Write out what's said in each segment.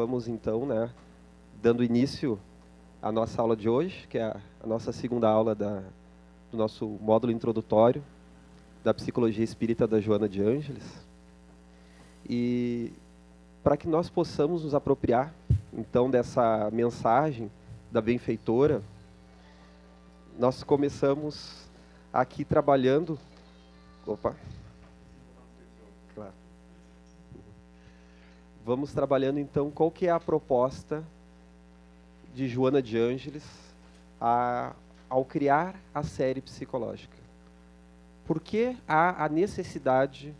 vamos então, né, dando início à nossa aula de hoje, que é a, nossa segunda aula da, do nosso módulo introdutório da Psicologia Espírita da Joana de Ângeles. E para que nós possamos nos apropriar, então, dessa mensagem da benfeitora, nós começamos aqui trabalhando. Opa! Vamos trabalhando então qual que é a proposta de Joana de Ângeles a, ao criar a série psicológica. Por que há a necessidade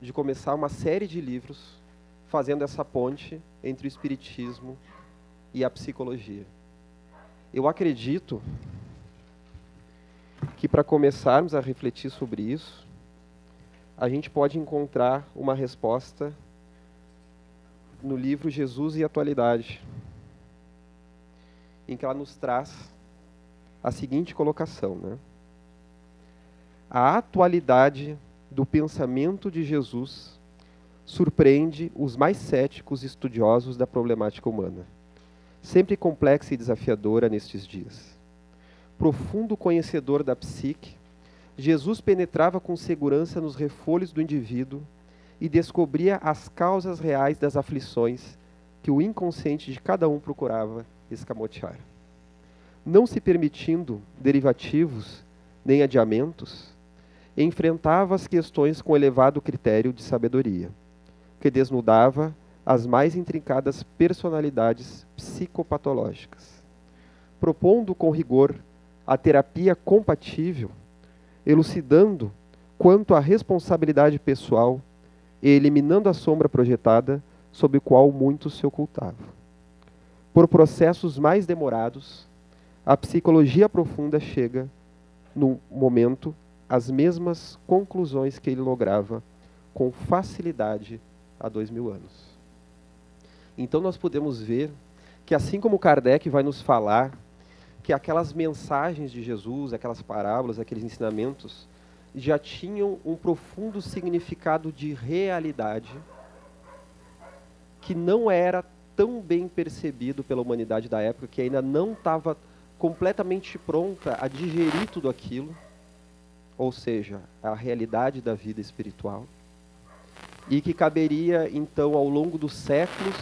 de começar uma série de livros fazendo essa ponte entre o espiritismo e a psicologia? Eu acredito que para começarmos a refletir sobre isso, a gente pode encontrar uma resposta no livro Jesus e Atualidade, em que ela nos traz a seguinte colocação, né? A atualidade do pensamento de Jesus surpreende os mais céticos estudiosos da problemática humana, sempre complexa e desafiadora nestes dias. Profundo conhecedor da psique, Jesus penetrava com segurança nos refolhos do indivíduo e descobria as causas reais das aflições que o inconsciente de cada um procurava escamotear. Não se permitindo derivativos nem adiamentos, enfrentava as questões com elevado critério de sabedoria, que desnudava as mais intrincadas personalidades psicopatológicas. Propondo com rigor a terapia compatível, elucidando quanto à responsabilidade pessoal eliminando a sombra projetada sob qual muitos se ocultavam. Por processos mais demorados, a psicologia profunda chega, no momento, às mesmas conclusões que ele lograva com facilidade há dois mil anos. Então nós podemos ver que assim como Kardec vai nos falar que aquelas mensagens de Jesus, aquelas parábolas, aqueles ensinamentos, já tinham um profundo significado de realidade que não era tão bem percebido pela humanidade da época, que ainda não estava completamente pronta a digerir tudo aquilo, ou seja, a realidade da vida espiritual, e que caberia então ao longo dos séculos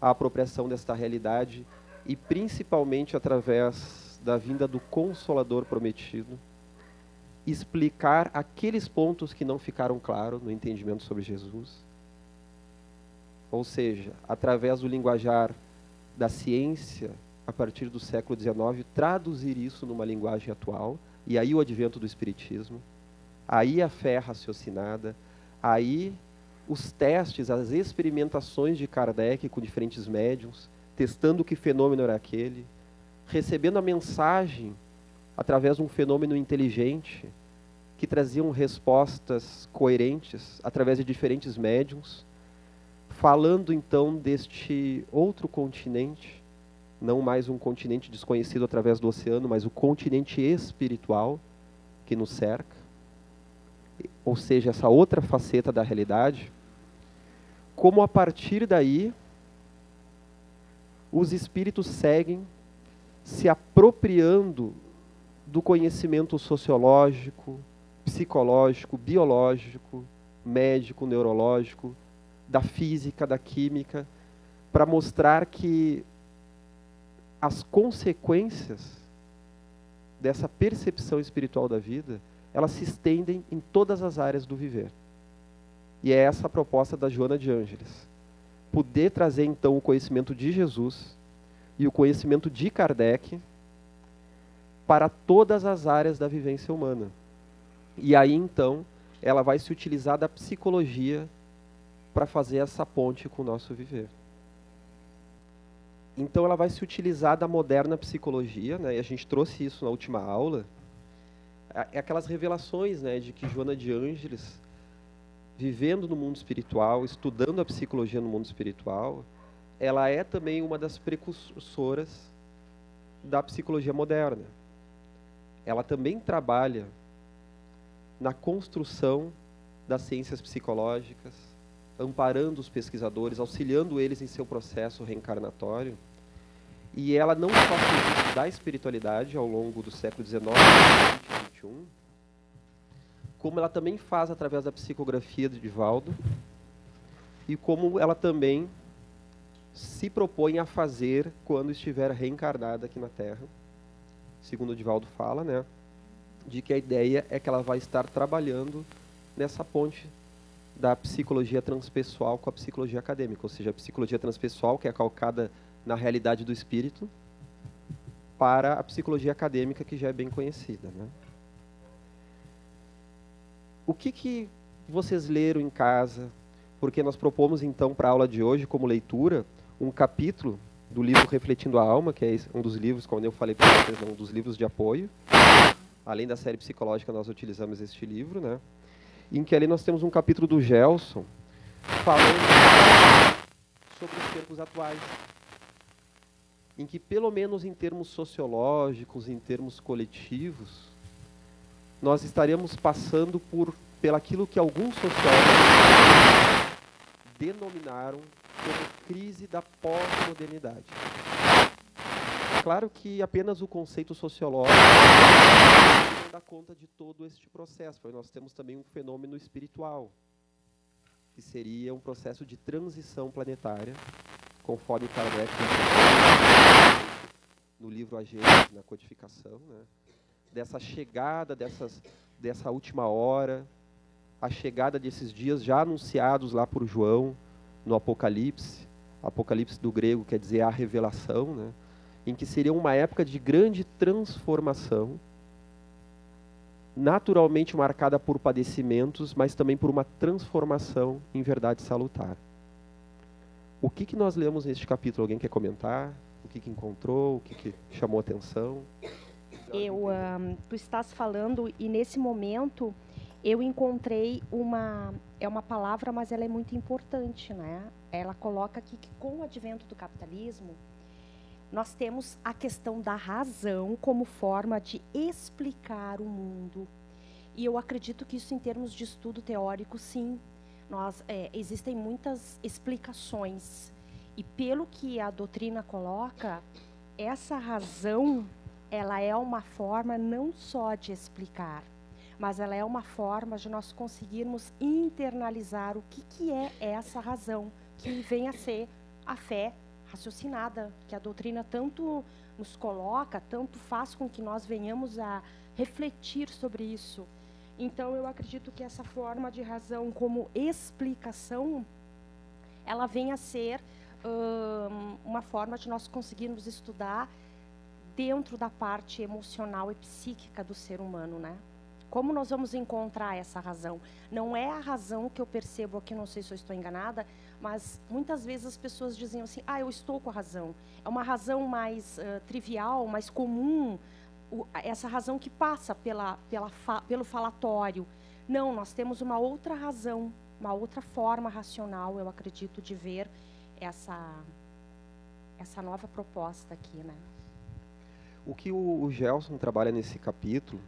a apropriação desta realidade e principalmente através da vinda do Consolador prometido, explicar aqueles pontos que não ficaram claros no entendimento sobre Jesus. Ou seja, através do linguajar da ciência, a partir do século XIX, traduzir isso numa linguagem atual, e aí o advento do Espiritismo, aí a fé raciocinada, aí os testes, as experimentações de Kardec com diferentes médiums, testando que fenômeno era aquele, recebendo a mensagem através de um fenômeno inteligente, que traziam respostas coerentes através de diferentes médiums, falando então deste outro continente, não mais um continente desconhecido através do oceano, mas o continente espiritual que nos cerca, ou seja, essa outra faceta da realidade, como a partir daí os espíritos seguem se apropriando do conhecimento sociológico, psicológico, biológico, médico, neurológico, da física, da química, para mostrar que as consequências dessa percepção espiritual da vida, elas se estendem em todas as áreas do viver. E é essa a proposta da Joana de Ângeles poder trazer então o conhecimento de Jesus e o conhecimento de Kardec para todas as áreas da vivência humana. E aí então ela vai se utilizar da psicologia para fazer essa ponte com o nosso viver. Então ela vai se utilizar da moderna psicologia, né? E a gente trouxe isso na última aula. É aquelas revelações, né, de que Joana de Ângeles vivendo no mundo espiritual, estudando a psicologia no mundo espiritual, ela é também uma das precursoras da psicologia moderna. Ela também trabalha na construção das ciências psicológicas, amparando os pesquisadores, auxiliando eles em seu processo reencarnatório. E ela não só isso da espiritualidade ao longo do século XIX e XXI, como ela também faz através da psicografia de Divaldo, e como ela também se propõe a fazer quando estiver reencarnada aqui na Terra. Segundo o Divaldo fala, né, de que a ideia é que ela vai estar trabalhando nessa ponte da psicologia transpessoal com a psicologia acadêmica, ou seja, a psicologia transpessoal, que é calcada na realidade do espírito, para a psicologia acadêmica, que já é bem conhecida. Né? O que, que vocês leram em casa? Porque nós propomos, então, para a aula de hoje, como leitura, um capítulo do livro Refletindo a Alma, que é um dos livros, como eu falei para vocês, um dos livros de apoio. Além da série psicológica, nós utilizamos este livro, né? em que ali nós temos um capítulo do Gelson falando sobre os tempos atuais. Em que, pelo menos em termos sociológicos, em termos coletivos, nós estaríamos passando por pelaquilo que alguns sociólogos denominaram como crise da pós-modernidade. Claro que apenas o conceito sociológico não dá conta de todo este processo, porque nós temos também um fenômeno espiritual, que seria um processo de transição planetária, conforme Kardec no livro A Gênesis, na codificação, né? dessa chegada dessas, dessa última hora, a chegada desses dias já anunciados lá por João no Apocalipse, Apocalipse do grego quer dizer a revelação, né? em que seria uma época de grande transformação, naturalmente marcada por padecimentos, mas também por uma transformação em verdade salutar. O que, que nós lemos neste capítulo? Alguém quer comentar? O que, que encontrou? O que, que chamou atenção? Eu, um, tu estás falando e nesse momento eu encontrei uma é uma palavra, mas ela é muito importante, né? Ela coloca aqui que com o advento do capitalismo nós temos a questão da razão como forma de explicar o mundo. E eu acredito que isso, em termos de estudo teórico, sim, nós, é, existem muitas explicações. E pelo que a doutrina coloca, essa razão, ela é uma forma não só de explicar, mas ela é uma forma de nós conseguirmos internalizar o que, que é essa razão, que vem a ser a fé raciocinada, que a doutrina tanto nos coloca, tanto faz com que nós venhamos a refletir sobre isso. Então, eu acredito que essa forma de razão como explicação, ela vem a ser hum, uma forma de nós conseguirmos estudar dentro da parte emocional e psíquica do ser humano, né? Como nós vamos encontrar essa razão? Não é a razão que eu percebo aqui, não sei se eu estou enganada, mas muitas vezes as pessoas dizem assim: ah, eu estou com a razão. É uma razão mais uh, trivial, mais comum, o, essa razão que passa pela, pela fa, pelo falatório. Não, nós temos uma outra razão, uma outra forma racional, eu acredito, de ver essa, essa nova proposta aqui, né? O que o, o Gelson trabalha nesse capítulo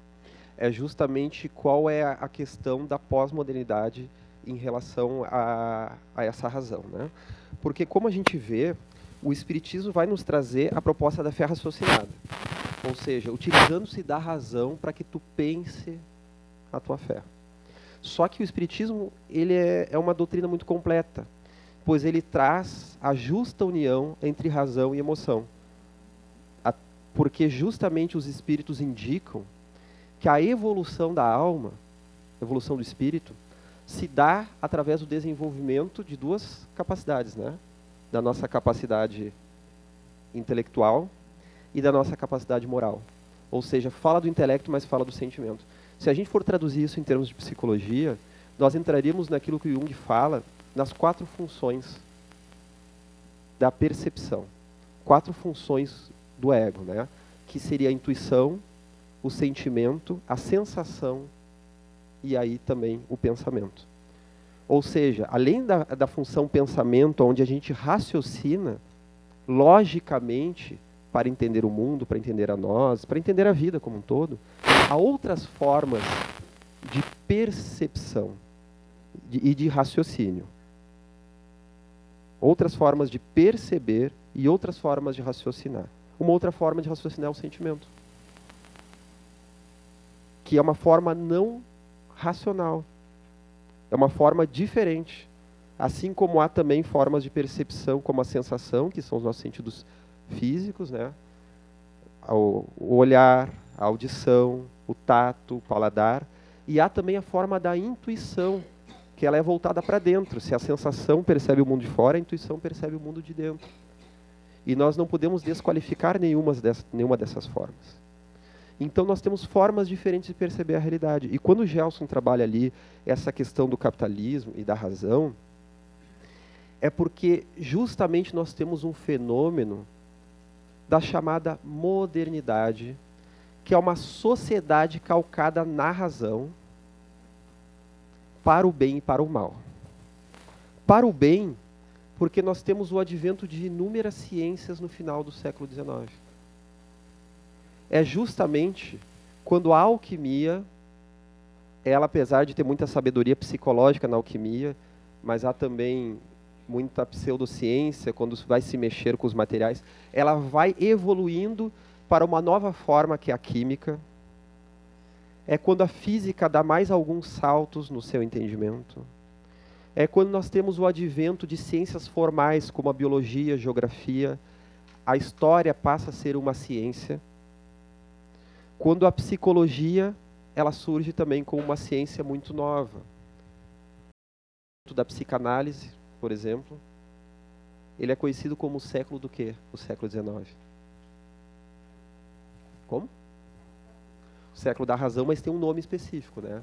é justamente qual é a questão da pós-modernidade em relação a, a, essa razão. Né? Porque, como a gente vê, o Espiritismo vai nos trazer a proposta da fé raciocinada. Ou seja, utilizando-se da razão para que tu pense a tua fé. Só que o Espiritismo ele é, é uma doutrina muito completa, pois ele traz a justa união entre razão e emoção. A, porque justamente os espíritos indicam que a evolução da alma, evolução do espírito, se dá através do desenvolvimento de duas capacidades, né? Da nossa capacidade intelectual e da nossa capacidade moral. Ou seja, fala do intelecto, mas fala do sentimento. Se a gente for traduzir isso em termos de psicologia, nós entraríamos naquilo que Jung fala nas quatro funções da percepção. Quatro funções do ego, né? Que seria a intuição, o sentimento, a sensação e aí também o pensamento. Ou seja, além da, da função pensamento, onde a gente raciocina logicamente para entender o mundo, para entender a nós, para entender a vida como um todo, há outras formas de percepção e de raciocínio. outras formas de perceber e outras formas de raciocinar. Uma outra forma de raciocinar é o sentimento, que é uma forma não racional, é uma forma diferente. Assim como há também formas de percepção, como a sensação, que são os nossos sentidos físicos, né? o olhar, a audição, o tato, o paladar, e há também a forma da intuição, que ela é voltada para dentro. Se a sensação percebe o mundo de fora, a intuição percebe o mundo de dentro. E nós não podemos desqualificar nenhuma dessas, nenhuma dessas formas. Então nós temos formas diferentes de perceber a realidade. E quando o Gelson trabalha ali essa questão do capitalismo e da razão, é porque justamente nós temos um fenômeno da chamada modernidade, que é uma sociedade calcada na razão para o bem e para o mal. Para o bem, porque nós temos o advento de inúmeras ciências no final do século XIX. É justamente quando a alquimia, ela apesar de ter muita sabedoria psicológica na alquimia, mas há também muita pseudociência, quando vai se mexer com os materiais, ela vai evoluindo para uma nova forma que é a química. É quando a física dá mais alguns saltos no seu entendimento. É quando nós temos o advento de ciências formais, como a biologia, a geografia, a história passa a ser uma ciência. Quando a psicologia, ela surge também como uma ciência muito nova. Da psicanálise, por exemplo, ele é conhecido como o século do quê? O século XIX. Como? O século da razão, mas tem um nome específico, né?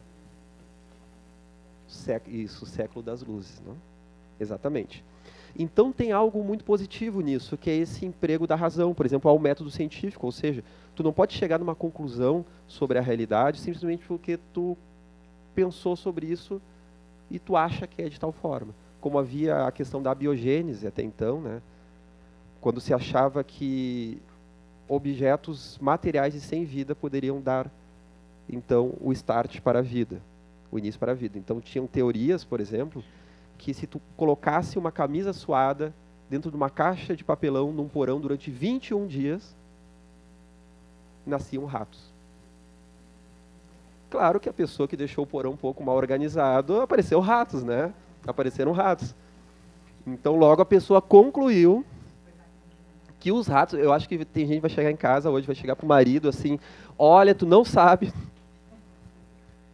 Isso, o século das luzes, não? Exatamente. Então tem algo muito positivo nisso, que é esse emprego da razão, por exemplo, ao método científico, ou seja, tu não pode chegar numa conclusão sobre a realidade simplesmente porque tu pensou sobre isso e tu acha que é de tal forma como havia a questão da biogênese até então, né? quando se achava que objetos materiais e sem vida poderiam dar então o start para a vida, o início para a vida. Então tinham teorias, por exemplo, que se tu colocasse uma camisa suada dentro de uma caixa de papelão num porão durante 21 dias, nasciam ratos. Claro que a pessoa que deixou o porão um pouco mal organizado, apareceu ratos, né? apareceram ratos. Então logo a pessoa concluiu que os ratos, eu acho que tem gente que vai chegar em casa hoje, vai chegar pro marido assim, olha, tu não sabe.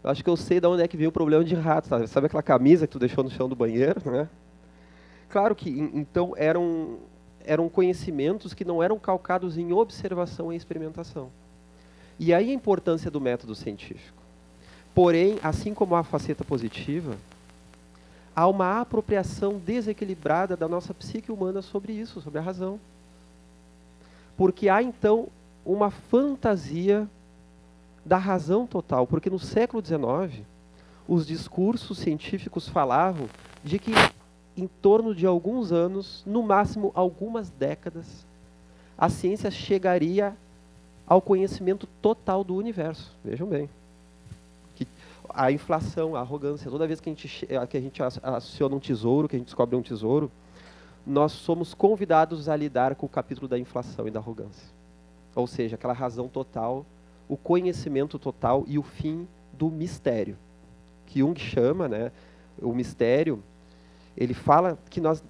Eu acho que eu sei de onde é que veio o problema de ratos, sabe? Sabe aquela camisa que tu deixou no chão do banheiro, né? Claro que então eram eram conhecimentos que não eram calcados em observação e experimentação. E aí a importância do método científico. Porém, assim como a faceta positiva, há uma apropriação desequilibrada da nossa psique humana sobre isso, sobre a razão. Porque há então uma fantasia da razão total, porque no século XIX os discursos científicos falavam de que em torno de alguns anos, no máximo algumas décadas, a ciência chegaria ao conhecimento total do universo. Vejam bem a inflação, a arrogância. Toda vez que a gente, que a gente aciona um tesouro, que a gente descobre um tesouro, nós somos convidados a lidar com o capítulo da inflação e da arrogância. Ou seja, aquela razão total, o conhecimento total e o fim do mistério. Que Jung chama, né, o mistério, ele fala que nós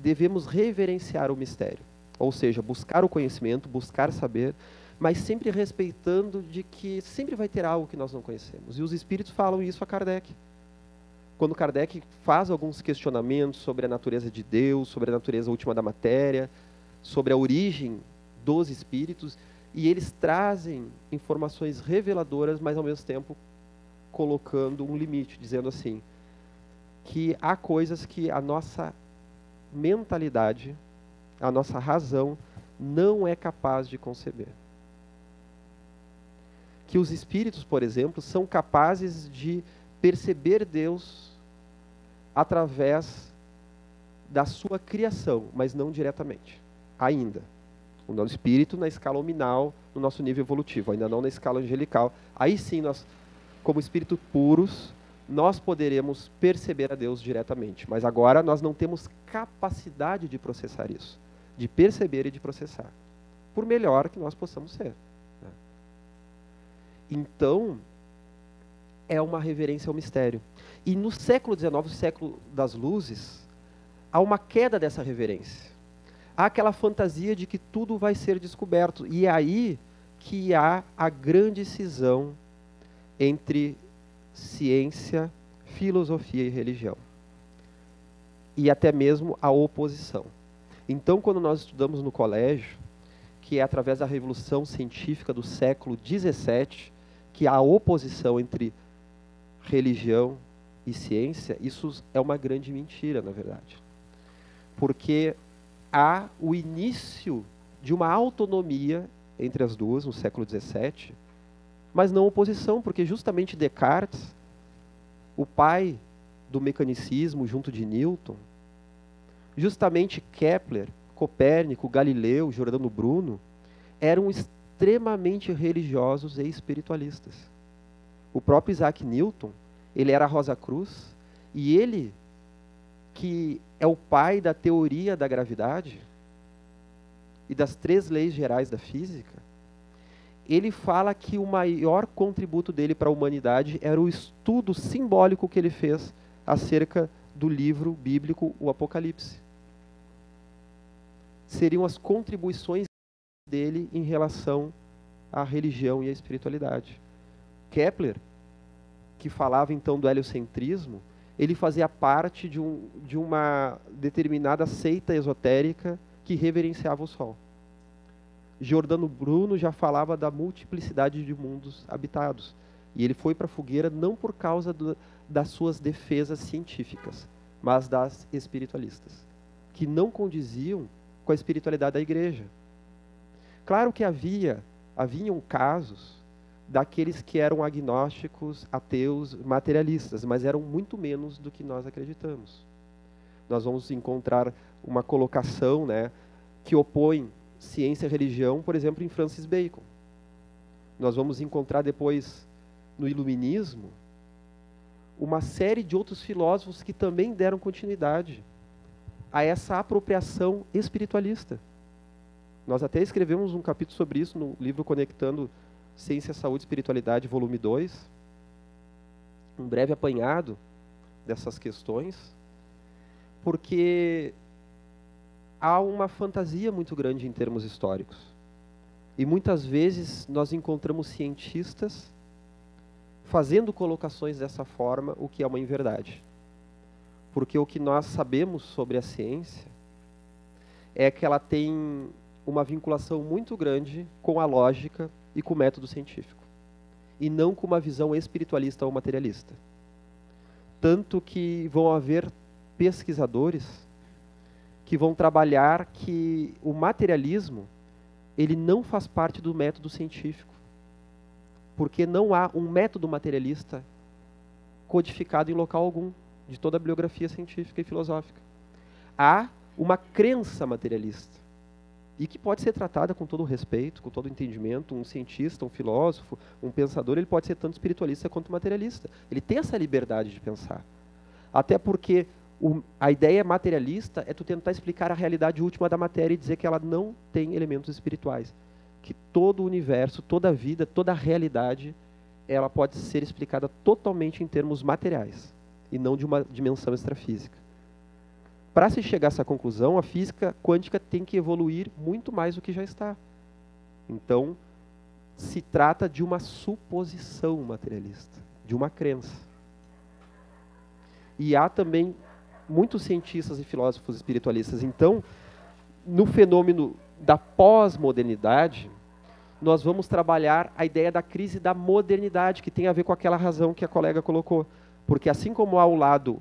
devemos reverenciar o mistério. Ou seja, buscar o conhecimento, buscar saber, mas sempre respeitando de que sempre vai ter algo que nós não conhecemos. E os espíritos falam isso a Kardec. Quando Kardec faz alguns questionamentos sobre a natureza de Deus, sobre a natureza última da matéria, sobre a origem dos espíritos, e eles trazem informações reveladoras, mas ao mesmo tempo colocando um limite, dizendo assim: que há coisas que a nossa mentalidade, a nossa razão não é capaz de conceber que os espíritos, por exemplo, são capazes de perceber Deus através da sua criação, mas não diretamente, ainda. O nosso espírito na escala nominal, no nosso nível evolutivo, ainda não na escala angelical. Aí sim, nós, como espíritos puros, nós poderemos perceber a Deus diretamente. Mas agora nós não temos capacidade de processar isso, de perceber e de processar, por melhor que nós possamos ser. Né? Então, é uma reverência ao mistério. E no século XIX, século das luzes, há uma queda dessa reverência. Há aquela fantasia de que tudo vai ser descoberto. E é aí que há a grande cisão entre ciência, filosofia e religião. E até mesmo a oposição. Então, quando nós estudamos no colégio, que é através da revolução científica do século XVII, que há a oposição entre religião e ciência, isso é uma grande mentira, na verdade. Porque há o início de uma autonomia entre as duas no século XVII, mas não oposição, porque justamente Descartes, o pai do mecanicismo junto de Newton, justamente Kepler, Copérnico, Galileu, Giordano Bruno, eram extremamente religiosos e espiritualistas. O próprio Isaac Newton, ele era Rosa Cruz, e ele, que é o pai da teoria da gravidade e das três leis gerais da física, ele fala que o maior contributo dele para a humanidade era o estudo simbólico que ele fez acerca do livro bíblico, o Apocalipse. Seriam as contribuições dele em relação à religião e à espiritualidade. Kepler, que falava então do heliocentrismo, ele fazia parte de, um, de uma determinada seita esotérica que reverenciava o Sol. Giordano Bruno já falava da multiplicidade de mundos habitados. E ele foi para a fogueira não por causa do, das suas defesas científicas, mas das espiritualistas, que não condiziam com a espiritualidade da igreja. Claro que havia, haviam casos daqueles que eram agnósticos, ateus, materialistas, mas eram muito menos do que nós acreditamos. Nós vamos encontrar uma colocação né, que opõe ciência e religião, por exemplo, em Francis Bacon. Nós vamos encontrar depois no Iluminismo uma série de outros filósofos que também deram continuidade a essa apropriação espiritualista. Nós até escrevemos um capítulo sobre isso no livro Conectando Ciência, Saúde e Espiritualidade, volume 2. Um breve apanhado dessas questões, porque há uma fantasia muito grande em termos históricos. E muitas vezes nós encontramos cientistas fazendo colocações dessa forma, o que é uma inverdade. Porque o que nós sabemos sobre a ciência é que ela tem uma vinculação muito grande com a lógica e com o método científico, e não com uma visão espiritualista ou materialista. Tanto que vão haver pesquisadores que vão trabalhar que o materialismo ele não faz parte do método científico, porque não há um método materialista codificado em local algum de toda a bibliografia científica e filosófica. Há uma crença materialista e que pode ser tratada com todo o respeito, com todo o entendimento. Um cientista, um filósofo, um pensador, ele pode ser tanto espiritualista quanto materialista. Ele tem essa liberdade de pensar. Até porque o, a ideia materialista é tu tentar explicar a realidade última da matéria e dizer que ela não tem elementos espirituais. Que todo o universo, toda a vida, toda a realidade, ela pode ser explicada totalmente em termos materiais e não de uma dimensão extrafísica. Para se chegar a essa conclusão, a física quântica tem que evoluir muito mais do que já está. Então, se trata de uma suposição materialista, de uma crença. E há também muitos cientistas e filósofos espiritualistas. Então, no fenômeno da pós-modernidade, nós vamos trabalhar a ideia da crise da modernidade, que tem a ver com aquela razão que a colega colocou. Porque assim como há o lado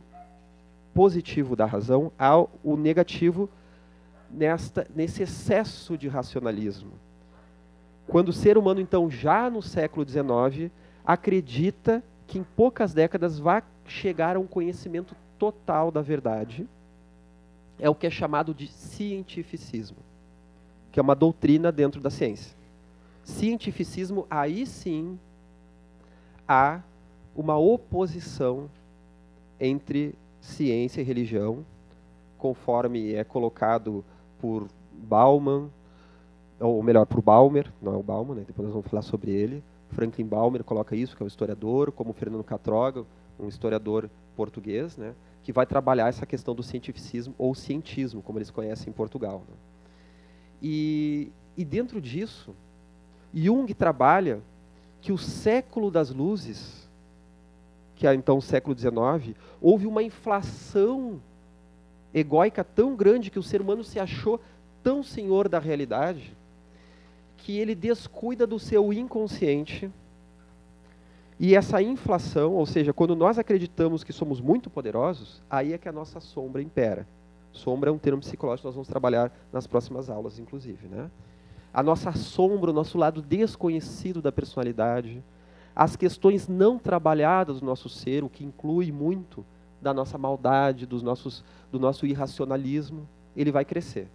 positivo da razão, há o negativo nesta, nesse excesso de racionalismo. Quando o ser humano, então, já no século XIX, acredita que em poucas décadas vai chegar a um conhecimento total da verdade é o que é chamado de cientificismo, que é uma doutrina dentro da ciência. Cientificismo, aí sim, há uma oposição entre ciência e religião, conforme é colocado por Bauman, ou melhor, por Balmer, não é o Bauman, né? depois nós vamos falar sobre ele. Franklin Balmer coloca isso, que é um historiador, como Fernando Catroga, um historiador português, né? que vai trabalhar essa questão do cientificismo ou cientismo, como eles conhecem em Portugal. Né? E, e dentro disso, Jung trabalha que o século das luzes, que é então o século XIX, houve uma inflação egóica tão grande que o ser humano se achou tão senhor da realidade que ele descuida do seu inconsciente. E essa inflação, ou seja, quando nós acreditamos que somos muito poderosos, aí é que a nossa sombra impera. Sombra é um termo psicológico que nós vamos trabalhar nas próximas aulas, inclusive. Né? A nossa sombra, o nosso lado desconhecido da personalidade, as questões não trabalhadas do nosso ser, o que inclui muito da nossa maldade, dos nossos, do nosso irracionalismo, ele vai crescer.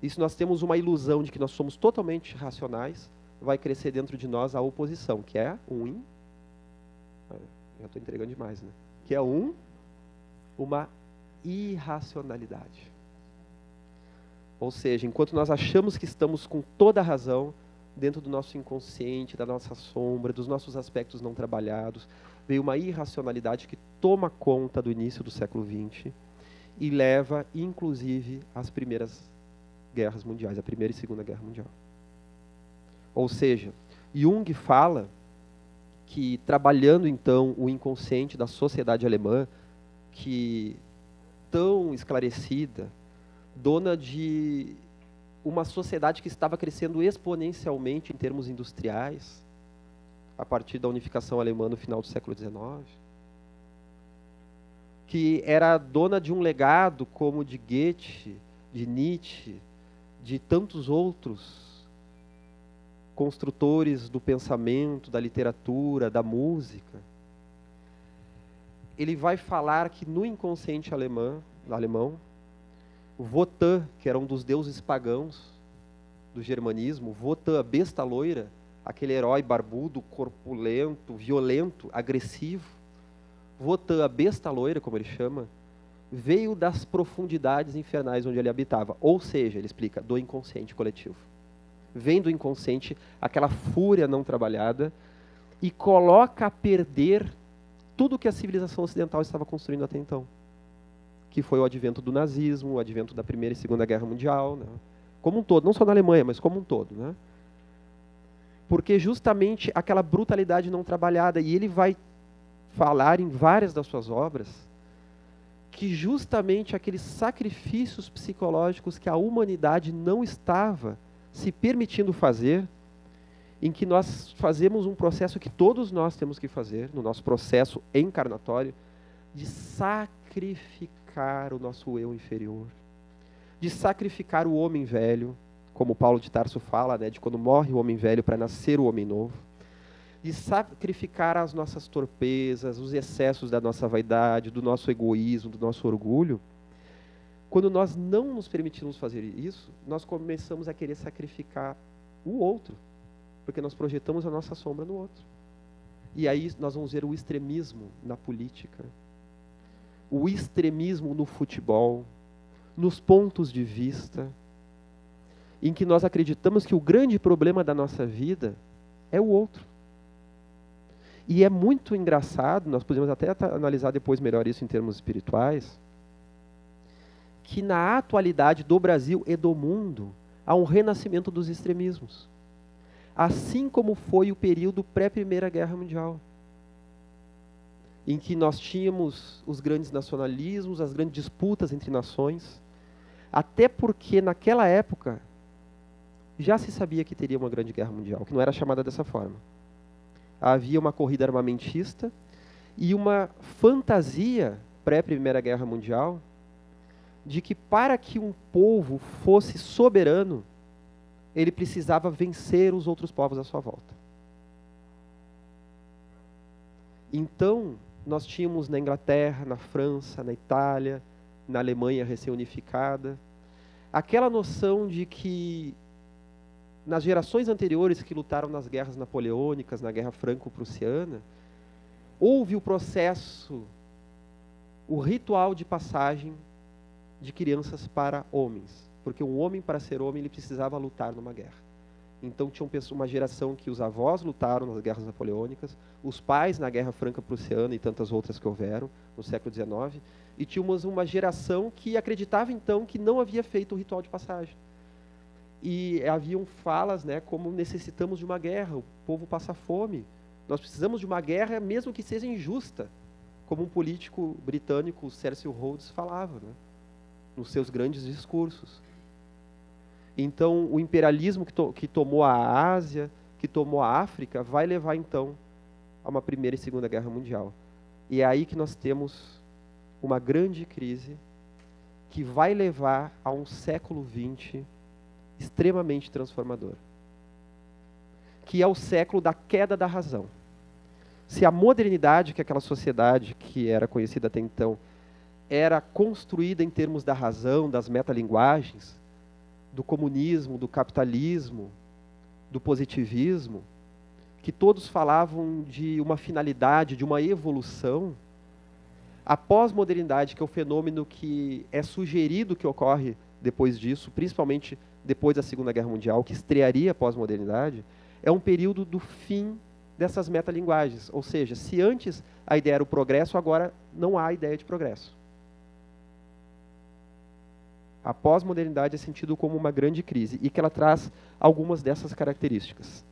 E se nós temos uma ilusão de que nós somos totalmente racionais, vai crescer dentro de nós a oposição, que é um in... Já estou entregando demais, né? Que é um, uma irracionalidade. Ou seja, enquanto nós achamos que estamos com toda a razão, dentro do nosso inconsciente, da nossa sombra, dos nossos aspectos não trabalhados, veio uma irracionalidade que toma conta do início do século XX e leva, inclusive, às primeiras guerras mundiais, a Primeira e Segunda Guerra Mundial. Ou seja, Jung fala que trabalhando então o inconsciente da sociedade alemã, que tão esclarecida, dona de uma sociedade que estava crescendo exponencialmente em termos industriais, a partir da unificação alemã no final do século XIX, que era dona de um legado como de Goethe, de Nietzsche, de tantos outros construtores do pensamento, da literatura, da música. Ele vai falar que no inconsciente alemão, alemão Wotan, que era um dos deuses pagãos do germanismo, Wotan, a besta loira, aquele herói barbudo, corpulento, violento, agressivo. Wotan, a besta loira, como ele chama, veio das profundidades infernais onde ele habitava. Ou seja, ele explica, do inconsciente coletivo. Vem do inconsciente aquela fúria não trabalhada e coloca a perder tudo que a civilização ocidental estava construindo até então. Que foi o advento do nazismo, o advento da Primeira e Segunda Guerra Mundial, né? como um todo, não só na Alemanha, mas como um todo. Né? Porque justamente aquela brutalidade não trabalhada, e ele vai falar em várias das suas obras, que justamente aqueles sacrifícios psicológicos que a humanidade não estava se permitindo fazer, em que nós fazemos um processo que todos nós temos que fazer, no nosso processo encarnatório, de sacrificar o nosso eu inferior, de sacrificar o homem velho, como Paulo de Tarso fala, né, de quando morre o homem velho para nascer o homem novo de sacrificar as nossas torpezas, os excessos da nossa vaidade, do nosso egoísmo, do nosso orgulho, quando nós não nos permitimos fazer isso, nós começamos a querer sacrificar o outro, porque nós projetamos a nossa sombra no outro. E aí nós vamos ver o extremismo na política, o extremismo no futebol, nos pontos de vista, em que nós acreditamos que o grande problema da nossa vida é o outro. E é muito engraçado, nós podemos até analisar depois melhor isso em termos espirituais, que na atualidade do Brasil e do mundo há um renascimento dos extremismos. Assim como foi o período pré-Primeira Guerra Mundial, em que nós tínhamos os grandes nacionalismos, as grandes disputas entre nações, até porque naquela época já se sabia que teria uma grande guerra mundial, que não era chamada dessa forma havia uma corrida armamentista e uma fantasia pré-Primeira Guerra Mundial de que para que um povo fosse soberano, ele precisava vencer os outros povos à sua volta. Então, nós tínhamos na Inglaterra, na França, na Itália, na Alemanha recém-unificada, aquela noção de que nas gerações anteriores que lutaram nas guerras napoleônicas, na Guerra Franco-Prussiana, houve o processo o ritual de passagem de crianças para homens, porque um homem para ser homem ele precisava lutar numa guerra. Então tinha uma geração que os avós lutaram nas guerras napoleônicas, os pais na Guerra Franca-Prussiana e tantas outras que houveram no século XIX, e tínhamos uma geração que acreditava então que não havia feito o ritual de passagem. E haviam falas, né, como necessitamos de uma guerra, o povo passa fome, nós precisamos de uma guerra mesmo que seja injusta, como um político britânico, Cecil Rhodes, falava, né, nos seus grandes discursos. Então, o imperialismo que, to que tomou a Ásia, que tomou a África, vai levar então a uma primeira e segunda guerra mundial. E é aí que nós temos uma grande crise que vai levar a um século XX extremamente transformador, que é o século da queda da razão. Se a modernidade, que é aquela sociedade que era conhecida até então, era construída em termos da razão, das metalinguagens, do comunismo, do capitalismo, do positivismo, que todos falavam de uma finalidade, de uma evolução, a pós-modernidade, que é o fenômeno que é sugerido que ocorre depois disso, principalmente depois da Segunda Guerra Mundial, que estrearia a pós-modernidade, é um período do fim dessas metalinguagens. Ou seja, se antes a ideia era o progresso, agora não há ideia de progresso. A pós-modernidade é sentido como uma grande crise e que ela traz algumas dessas características.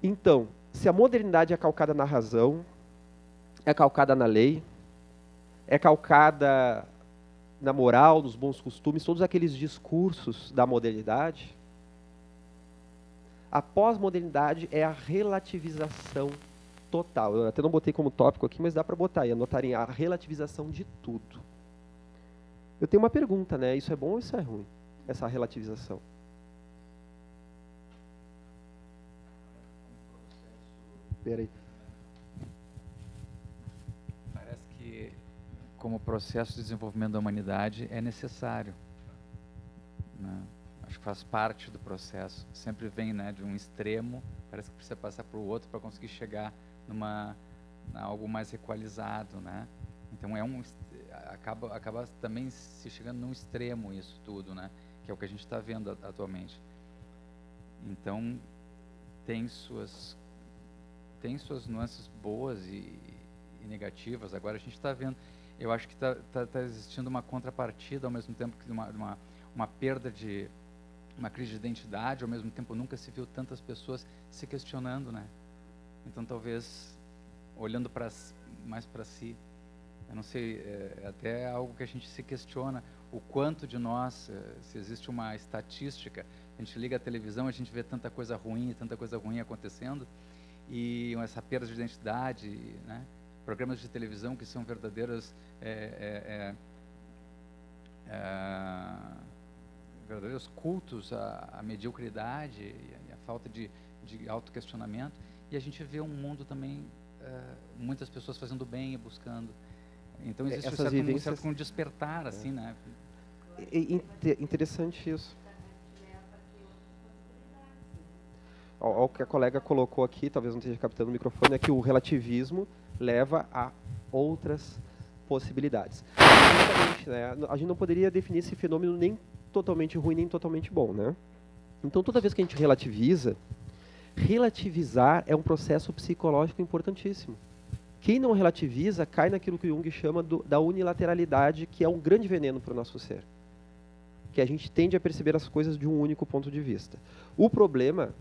Então, se a modernidade é calcada na razão, é calcada na lei, é calcada na moral, nos bons costumes, todos aqueles discursos da modernidade, a pós-modernidade é a relativização total. Eu até não botei como tópico aqui, mas dá para botar e anotarem a relativização de tudo. Eu tenho uma pergunta, né? Isso é bom ou isso é ruim? Essa relativização. Peraí. Parece que, como processo de desenvolvimento da humanidade, é necessário. Né? Acho que faz parte do processo. Sempre vem né, de um extremo, parece que precisa passar para o outro para conseguir chegar numa algo mais equalizado, né? Então é um acaba, acaba também se chegando num extremo isso tudo, né? Que é o que a gente está vendo atualmente. Então tem suas tem suas nuances boas e, e negativas. Agora a gente está vendo, eu acho que está tá, tá existindo uma contrapartida ao mesmo tempo que uma, uma, uma perda de uma crise de identidade, ao mesmo tempo nunca se viu tantas pessoas se questionando, né? Então talvez olhando para mais para si, eu não sei, é, é até algo que a gente se questiona, o quanto de nós, é, se existe uma estatística, a gente liga a televisão, a gente vê tanta coisa ruim, tanta coisa ruim acontecendo, e essa perda de identidade, né? programas de televisão que são verdadeiros é, é, é, é, verdadeiros cultos à, à mediocridade e à falta de, de autoquestionamento, e a gente vê um mundo também, muitas pessoas fazendo bem e buscando então existe Essas um, certo, vivências... um, certo, um despertar, assim, é. né? É interessante isso. o que a colega colocou aqui, talvez não esteja captando o microfone, é que o relativismo leva a outras possibilidades. Né, a gente não poderia definir esse fenômeno nem totalmente ruim, nem totalmente bom. Né? Então, toda vez que a gente relativiza, relativizar é um processo psicológico importantíssimo. Quem não relativiza cai naquilo que Jung chama do, da unilateralidade, que é um grande veneno para o nosso ser. Que a gente tende a perceber as coisas de um único ponto de vista. O problema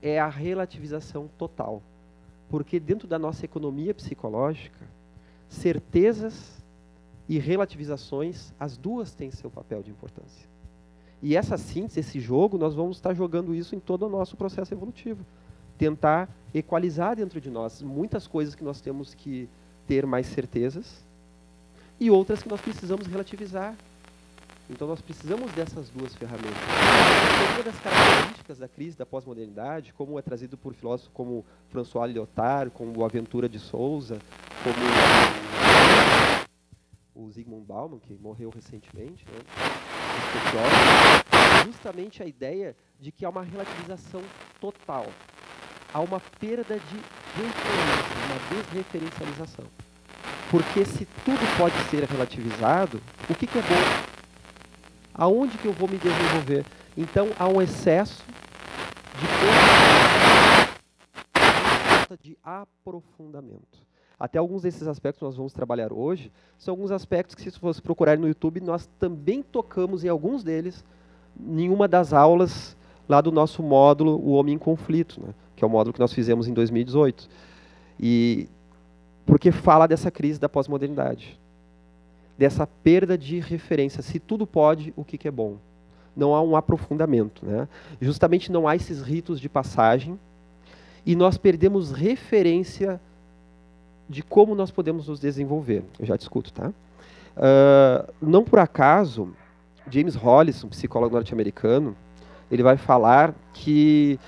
é a relativização total. Porque dentro da nossa economia psicológica, certezas e relativizações, as duas têm seu papel de importância. E essa síntese, esse jogo, nós vamos estar jogando isso em todo o nosso processo evolutivo tentar equalizar dentro de nós muitas coisas que nós temos que ter mais certezas e outras que nós precisamos relativizar. Então nós precisamos dessas duas ferramentas. Uma das características da crise da pós-modernidade, como é trazido por filósofos como François Lyotard, como o Aventura de Souza, como o Zygmunt Bauman, que morreu recentemente, né? justamente a ideia de que há uma relativização total há uma perda de referência, uma desreferencialização. Porque se tudo pode ser relativizado, o que, que é bom? Aonde que eu vou me desenvolver? Então há um excesso de falta de aprofundamento. Até alguns desses aspectos nós vamos trabalhar hoje são alguns aspectos que, se você procurar no YouTube, nós também tocamos em alguns deles em uma das aulas lá do nosso módulo O Homem em Conflito, né, que é o módulo que nós fizemos em 2018. E porque fala dessa crise da pós-modernidade, dessa perda de referência. Se tudo pode, o que, que é bom? Não há um aprofundamento. Né? Justamente não há esses ritos de passagem e nós perdemos referência de como nós podemos nos desenvolver. Eu já discuto, tá? Uh, não por acaso, James Hollis, um psicólogo norte-americano, ele vai falar que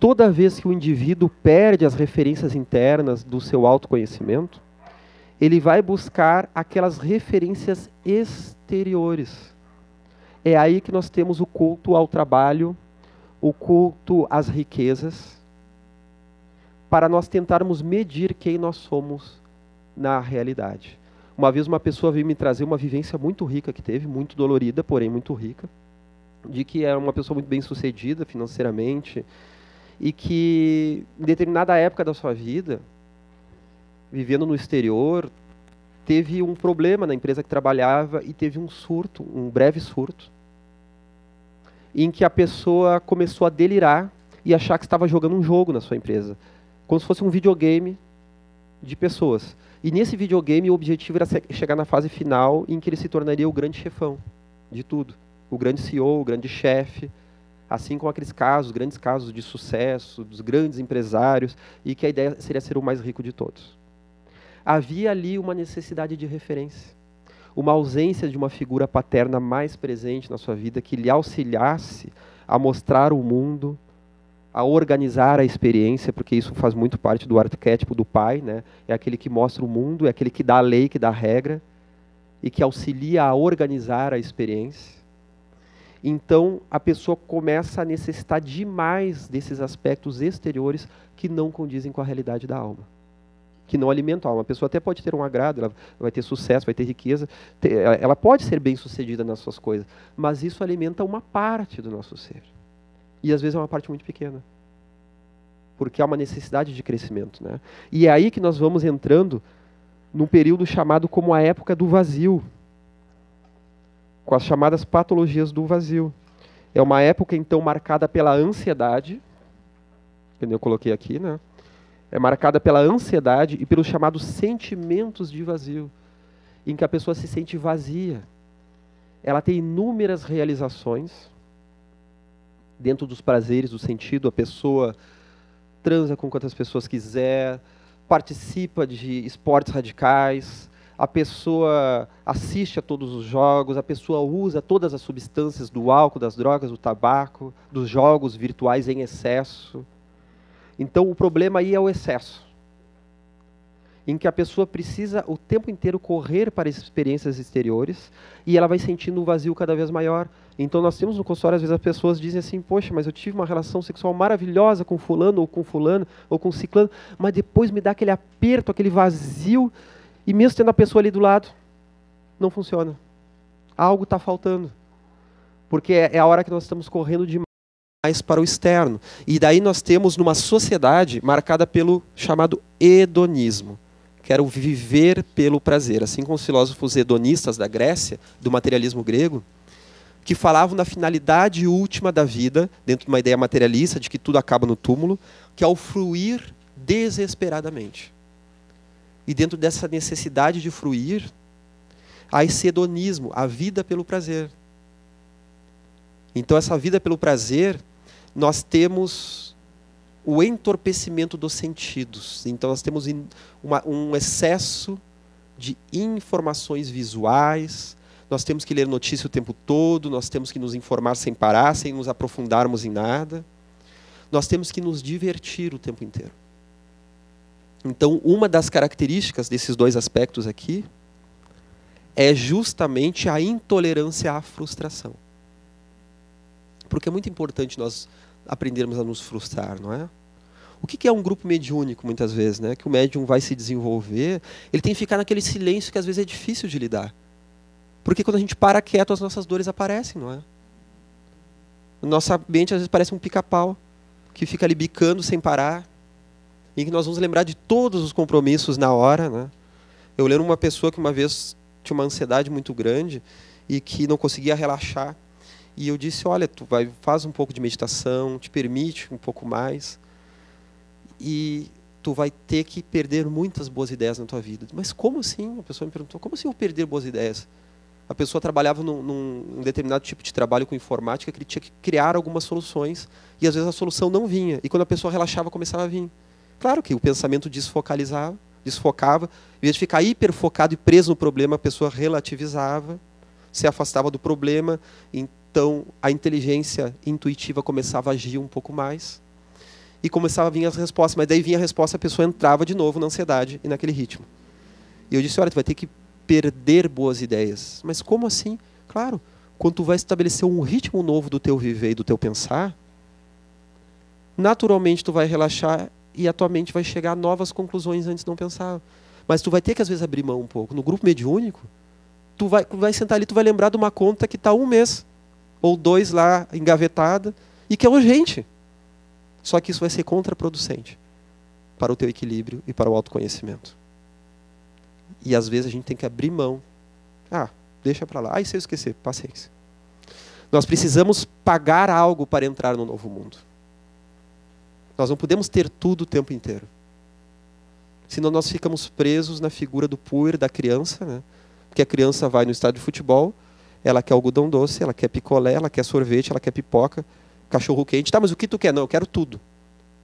toda vez que o indivíduo perde as referências internas do seu autoconhecimento, ele vai buscar aquelas referências exteriores. É aí que nós temos o culto ao trabalho, o culto às riquezas, para nós tentarmos medir quem nós somos na realidade. Uma vez uma pessoa veio me trazer uma vivência muito rica que teve, muito dolorida, porém muito rica, de que era uma pessoa muito bem sucedida financeiramente, e que em determinada época da sua vida, vivendo no exterior, teve um problema na empresa que trabalhava e teve um surto, um breve surto, em que a pessoa começou a delirar e achar que estava jogando um jogo na sua empresa, como se fosse um videogame de pessoas. E nesse videogame o objetivo era chegar na fase final em que ele se tornaria o grande chefão de tudo, o grande CEO, o grande chefe, assim como aqueles casos, grandes casos de sucesso, dos grandes empresários, e que a ideia seria ser o mais rico de todos. Havia ali uma necessidade de referência, uma ausência de uma figura paterna mais presente na sua vida que lhe auxiliasse a mostrar o mundo, a organizar a experiência, porque isso faz muito parte do arquétipo do pai, né? É aquele que mostra o mundo, é aquele que dá a lei, que dá a regra e que auxilia a organizar a experiência. Então a pessoa começa a necessitar demais desses aspectos exteriores que não condizem com a realidade da alma, que não alimentam a alma. A pessoa até pode ter um agrado, ela vai ter sucesso, vai ter riqueza, ela pode ser bem sucedida nas suas coisas, mas isso alimenta uma parte do nosso ser. E às vezes é uma parte muito pequena. Porque há uma necessidade de crescimento. Né? E é aí que nós vamos entrando num período chamado como a época do vazio com as chamadas patologias do vazio. É uma época, então, marcada pela ansiedade, que eu coloquei aqui, né? É marcada pela ansiedade e pelos chamados sentimentos de vazio, em que a pessoa se sente vazia. Ela tem inúmeras realizações dentro dos prazeres do sentido, a pessoa transa com quantas pessoas quiser, participa de esportes radicais, a pessoa assiste a todos os jogos, a pessoa usa todas as substâncias do álcool, das drogas, do tabaco, dos jogos virtuais em excesso. Então o problema aí é o excesso. Em que a pessoa precisa o tempo inteiro correr para experiências exteriores e ela vai sentindo um vazio cada vez maior. Então nós temos no consultório, às vezes as pessoas dizem assim, poxa, mas eu tive uma relação sexual maravilhosa com fulano, ou com fulano, ou com ciclano, mas depois me dá aquele aperto, aquele vazio, e mesmo tendo a pessoa ali do lado, não funciona. Algo está faltando. Porque é, é a hora que nós estamos correndo demais para o externo. E daí nós temos numa sociedade marcada pelo chamado hedonismo. Quero viver pelo prazer. Assim como os filósofos hedonistas da Grécia, do materialismo grego, que falavam da finalidade última da vida, dentro de uma ideia materialista de que tudo acaba no túmulo, que é o fruir desesperadamente. E dentro dessa necessidade de fruir, há esse hedonismo, a vida pelo prazer. Então, essa vida pelo prazer, nós temos o entorpecimento dos sentidos. Então, nós temos uma, um excesso de informações visuais, nós temos que ler notícia o tempo todo, nós temos que nos informar sem parar, sem nos aprofundarmos em nada. Nós temos que nos divertir o tempo inteiro. Então, uma das características desses dois aspectos aqui é justamente a intolerância à frustração. Porque é muito importante nós aprendermos a nos frustrar, não é? O que é um grupo mediúnico, muitas vezes? Né? Que o médium vai se desenvolver, ele tem que ficar naquele silêncio que às vezes é difícil de lidar. Porque quando a gente para quieto, as nossas dores aparecem, não é? Nossa mente às vezes parece um pica-pau, que fica ali bicando sem parar, em que nós vamos lembrar de todos os compromissos na hora. Né? Eu lembro uma pessoa que uma vez tinha uma ansiedade muito grande e que não conseguia relaxar. E eu disse, olha, tu vai, faz um pouco de meditação, te permite um pouco mais. E tu vai ter que perder muitas boas ideias na tua vida. Mas como assim? A pessoa me perguntou, como assim eu perder boas ideias? A pessoa trabalhava num, num determinado tipo de trabalho com informática que ele tinha que criar algumas soluções e às vezes a solução não vinha. E quando a pessoa relaxava, começava a vir. Claro que o pensamento desfocalizava, desfocava, em vez de ficar hiperfocado e preso no problema, a pessoa relativizava, se afastava do problema, então a inteligência intuitiva começava a agir um pouco mais e começava a vir as respostas, mas daí vinha a resposta, a pessoa entrava de novo na ansiedade e naquele ritmo. E eu disse, olha, tu vai ter que perder boas ideias. Mas como assim? Claro, quando tu vai estabelecer um ritmo novo do teu viver e do teu pensar, naturalmente tu vai relaxar e a tua mente vai chegar a novas conclusões antes não pensar. Mas tu vai ter que às vezes abrir mão um pouco. No grupo mediúnico, tu vai, vai sentar ali, tu vai lembrar de uma conta que está um mês ou dois lá engavetada e que é urgente. Só que isso vai ser contraproducente para o teu equilíbrio e para o autoconhecimento. E às vezes a gente tem que abrir mão. Ah, deixa para lá. Ah, e se eu esquecer? Paciência. Nós precisamos pagar algo para entrar no novo mundo. Nós não podemos ter tudo o tempo inteiro. Senão nós ficamos presos na figura do puer, da criança, né? Porque a criança vai no estádio de futebol, ela quer algodão doce, ela quer picolé, ela quer sorvete, ela quer pipoca, cachorro quente. Tá, mas o que tu quer? Não, eu quero tudo.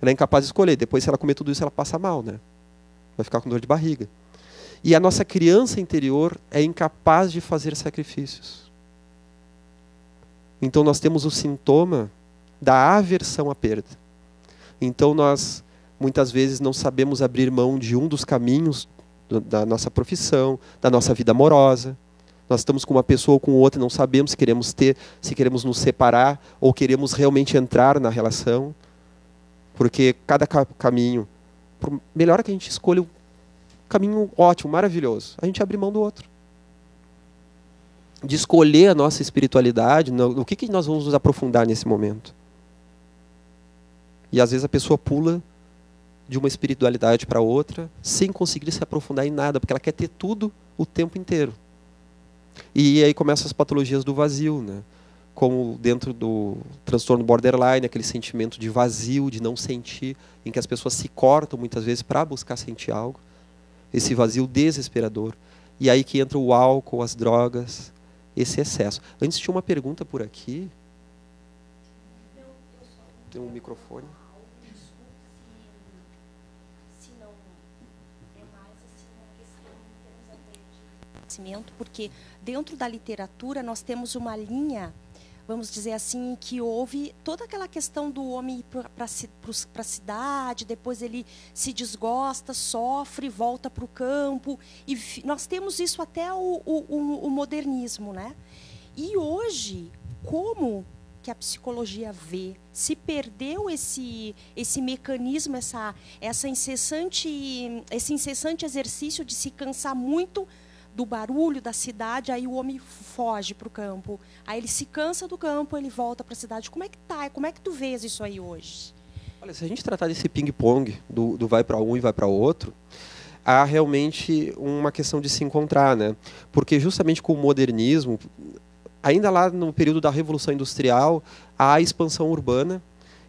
Ela é incapaz de escolher. Depois, se ela comer tudo isso, ela passa mal, né? Vai ficar com dor de barriga. E a nossa criança interior é incapaz de fazer sacrifícios. Então nós temos o sintoma da aversão à perda. Então nós muitas vezes não sabemos abrir mão de um dos caminhos da nossa profissão, da nossa vida amorosa. Nós estamos com uma pessoa ou com outra, não sabemos se queremos ter, se queremos nos separar ou queremos realmente entrar na relação. Porque cada caminho, melhor que a gente escolha caminho ótimo, maravilhoso. A gente abre mão do outro. De escolher a nossa espiritualidade, no, que, que nós vamos nos aprofundar nesse momento. E às vezes a pessoa pula de uma espiritualidade para outra sem conseguir se aprofundar em nada, porque ela quer ter tudo o tempo inteiro. E aí começam as patologias do vazio, né? como dentro do transtorno borderline, aquele sentimento de vazio, de não sentir, em que as pessoas se cortam muitas vezes para buscar sentir algo esse vazio desesperador. E aí que entra o álcool, as drogas, esse excesso. Antes tinha uma pergunta por aqui. Tem um microfone. Porque dentro da literatura nós temos uma linha vamos dizer assim, que houve toda aquela questão do homem ir para a cidade, depois ele se desgosta, sofre, volta para o campo. E nós temos isso até o, o, o modernismo. Né? E hoje, como que a psicologia vê. Se perdeu esse esse mecanismo, essa essa incessante esse incessante exercício de se cansar muito do barulho da cidade, aí o homem foge para o campo. Aí ele se cansa do campo, ele volta para a cidade. Como é que tá? Como é que tu vês isso aí hoje? Olha, se a gente tratar desse ping-pong, do, do vai para um e vai para outro, há realmente uma questão de se encontrar, né? Porque justamente com o modernismo, ainda lá no período da Revolução Industrial, há a expansão urbana,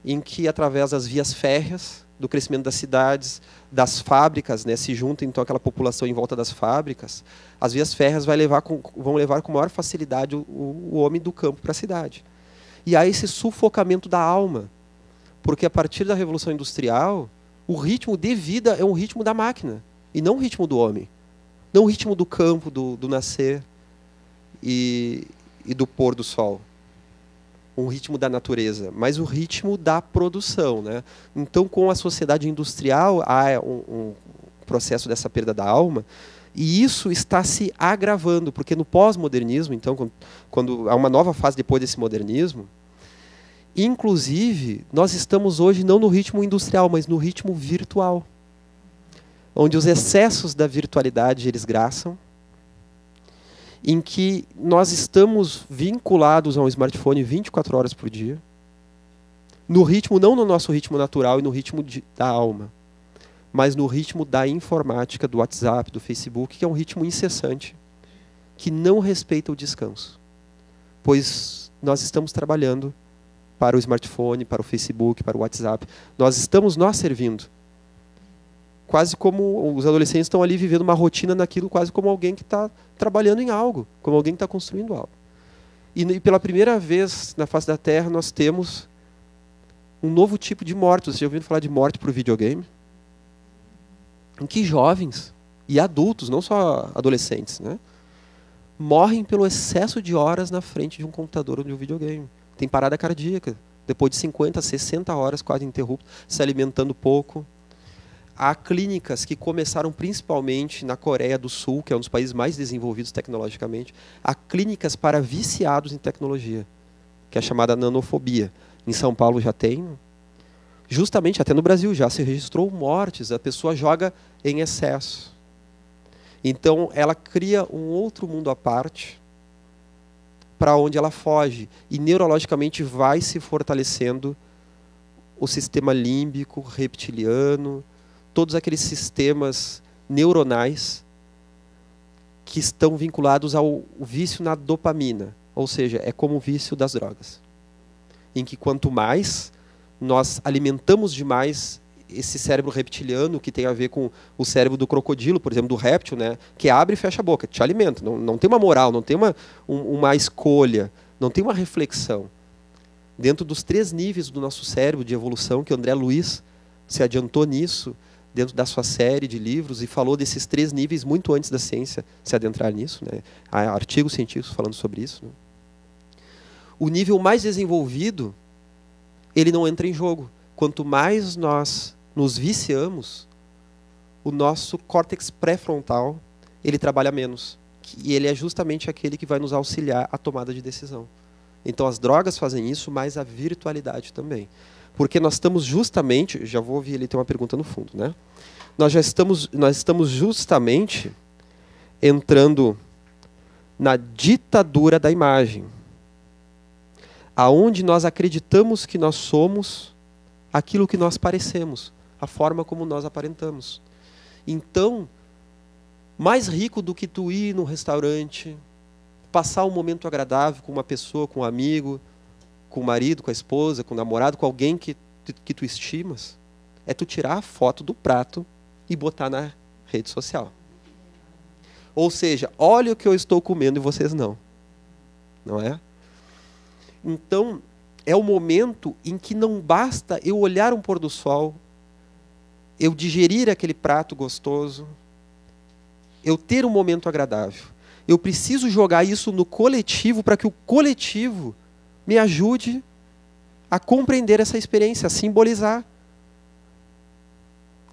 em que através das vias férreas, do crescimento das cidades, das fábricas, né, se junta então aquela população em volta das fábricas, as vias férreas vai levar com, vão levar com maior facilidade o, o homem do campo para a cidade. E há esse sufocamento da alma, porque a partir da Revolução Industrial, o ritmo de vida é um ritmo da máquina, e não o ritmo do homem. Não o ritmo do campo, do, do nascer e, e do pôr do sol um ritmo da natureza, mas o ritmo da produção. Né? Então, com a sociedade industrial, há um, um processo dessa perda da alma, e isso está se agravando, porque no pós-modernismo, então, quando, quando, há uma nova fase depois desse modernismo, Inclusive, nós estamos hoje não no ritmo industrial, mas no ritmo virtual, onde os excessos da virtualidade eles graçam, em que nós estamos vinculados a um smartphone 24 horas por dia, no ritmo, não no nosso ritmo natural e no ritmo de, da alma, mas no ritmo da informática, do WhatsApp, do Facebook, que é um ritmo incessante, que não respeita o descanso. Pois nós estamos trabalhando para o smartphone, para o Facebook, para o WhatsApp. Nós estamos nós servindo. Quase como os adolescentes estão ali vivendo uma rotina naquilo, quase como alguém que está trabalhando em algo, como alguém que está construindo algo. E, e pela primeira vez na face da Terra nós temos um novo tipo de morte. Você já ouviu falar de morte por videogame? Em que jovens e adultos, não só adolescentes, né, morrem pelo excesso de horas na frente de um computador ou de um videogame. Tem parada cardíaca, depois de 50, 60 horas quase interrupto, se alimentando pouco. Há clínicas que começaram principalmente na Coreia do Sul, que é um dos países mais desenvolvidos tecnologicamente. Há clínicas para viciados em tecnologia, que é a chamada nanofobia. Em São Paulo já tem. Justamente, até no Brasil já se registrou mortes. A pessoa joga em excesso. Então, ela cria um outro mundo à parte para onde ela foge. E neurologicamente vai se fortalecendo o sistema límbico, reptiliano, todos aqueles sistemas neuronais que estão vinculados ao vício na dopamina. Ou seja, é como o vício das drogas em que quanto mais nós alimentamos demais esse cérebro reptiliano que tem a ver com o cérebro do crocodilo, por exemplo, do réptil, né, que abre e fecha a boca, te alimenta, não, não tem uma moral, não tem uma, um, uma escolha, não tem uma reflexão. Dentro dos três níveis do nosso cérebro de evolução, que o André Luiz se adiantou nisso, dentro da sua série de livros, e falou desses três níveis muito antes da ciência se adentrar nisso. Né? Há artigos científicos falando sobre isso. Né? o nível mais desenvolvido, ele não entra em jogo. Quanto mais nós nos viciamos, o nosso córtex pré-frontal, ele trabalha menos. E ele é justamente aquele que vai nos auxiliar à tomada de decisão. Então as drogas fazem isso, mas a virtualidade também. Porque nós estamos justamente, já vou ouvir ele ter uma pergunta no fundo, né? Nós já estamos, nós estamos justamente entrando na ditadura da imagem aonde nós acreditamos que nós somos aquilo que nós parecemos, a forma como nós aparentamos. Então, mais rico do que tu ir num restaurante, passar um momento agradável com uma pessoa, com um amigo, com o marido, com a esposa, com o namorado, com alguém que, que tu estimas, é tu tirar a foto do prato e botar na rede social. Ou seja, olha o que eu estou comendo e vocês não. Não é? Então, é o momento em que não basta eu olhar um pôr do sol, eu digerir aquele prato gostoso, eu ter um momento agradável. Eu preciso jogar isso no coletivo para que o coletivo me ajude a compreender essa experiência, a simbolizar.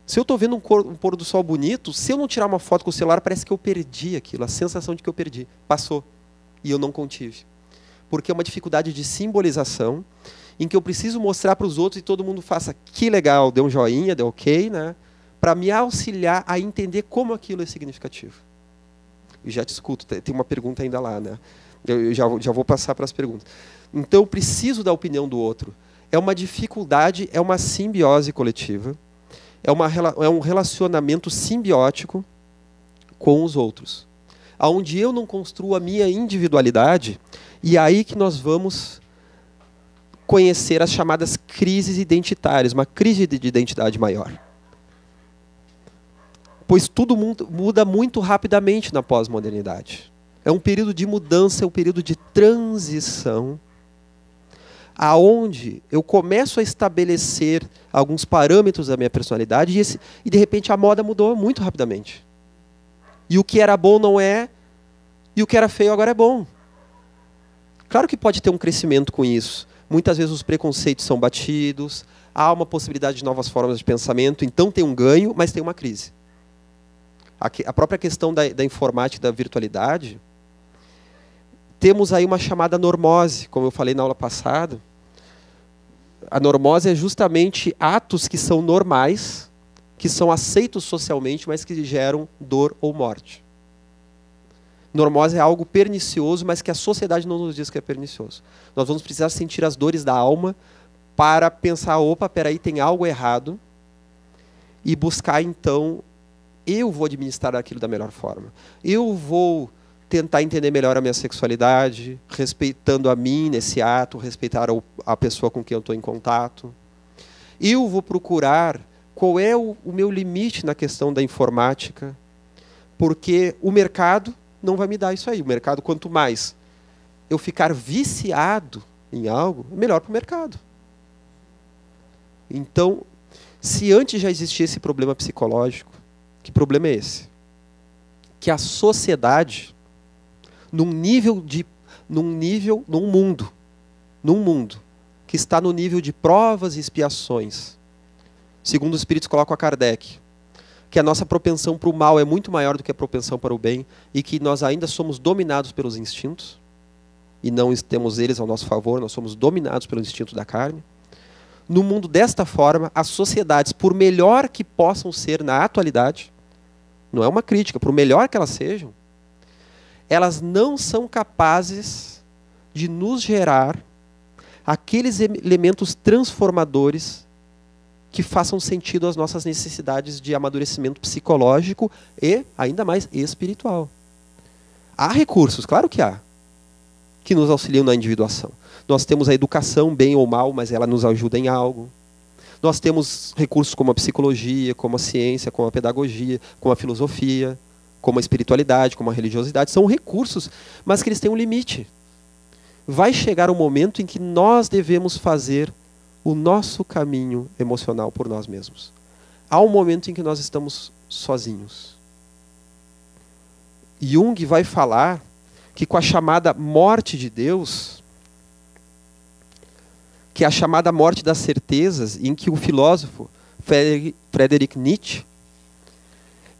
Se eu estou vendo um, cor, um, pôr do sol bonito, se eu não tirar uma foto com o celular, parece que eu perdi aquilo, a sensação de que eu perdi. Passou. E eu não contive porque é uma dificuldade de simbolização, em que eu preciso mostrar para os outros e todo mundo faça que legal, dê um joinha, dê ok, né? para me auxiliar a entender como aquilo é significativo. Eu já te escuto, tem uma pergunta ainda lá, né? Eu já, já vou passar para as perguntas. Então, eu preciso da opinião do outro. É uma dificuldade, é uma simbiose coletiva, é, uma, é um relacionamento simbiótico com os outros. Onde eu não construo a minha individualidade, e aí que nós vamos conhecer as chamadas crises identitárias, uma crise de identidade maior. Pois tudo muda muito rapidamente na pós-modernidade. É um período de mudança, é um período de transição, aonde eu começo a estabelecer alguns parâmetros da minha personalidade e, esse, e de repente a moda mudou muito rapidamente. E o que era bom não é, e o que era feio agora é bom. Claro que pode ter um crescimento com isso. Muitas vezes os preconceitos são batidos, há uma possibilidade de novas formas de pensamento, então tem um ganho, mas tem uma crise. A própria questão da, da informática da virtualidade, temos aí uma chamada normose, como eu falei na aula passada, a normose é justamente atos que são normais, que são aceitos socialmente, mas que geram dor ou morte. Normose é algo pernicioso, mas que a sociedade não nos diz que é pernicioso. Nós vamos precisar sentir as dores da alma para pensar, opa, peraí, tem algo errado, e buscar então, eu vou administrar aquilo da melhor forma. Eu vou tentar entender melhor a minha sexualidade, respeitando a mim nesse ato, respeitar a pessoa com quem eu estou em contato. Eu vou procurar qual é o, o meu limite na questão da informática, porque o mercado não vai me dar isso aí. O mercado, quanto mais eu ficar viciado em algo, melhor para o mercado. Então, se antes já existia esse problema psicológico, que problema é esse? Que a sociedade, num nível de, num nível, num mundo, num mundo que está no nível de provas e expiações, segundo os espíritos colocam a Kardec, que a nossa propensão para o mal é muito maior do que a propensão para o bem e que nós ainda somos dominados pelos instintos e não temos eles ao nosso favor, nós somos dominados pelo instinto da carne. No mundo desta forma, as sociedades, por melhor que possam ser na atualidade, não é uma crítica, por melhor que elas sejam, elas não são capazes de nos gerar aqueles elementos transformadores que façam sentido às nossas necessidades de amadurecimento psicológico e, ainda mais, espiritual. Há recursos, claro que há, que nos auxiliam na individuação. Nós temos a educação, bem ou mal, mas ela nos ajuda em algo. Nós temos recursos como a psicologia, como a ciência, como a pedagogia, como a filosofia, como a espiritualidade, como a religiosidade. São recursos, mas que eles têm um limite. Vai chegar um momento em que nós devemos fazer o nosso caminho emocional por nós mesmos. Há um momento em que nós estamos sozinhos. Jung vai falar que com a chamada morte de Deus, que é a chamada morte das certezas, em que o filósofo Friedrich Nietzsche,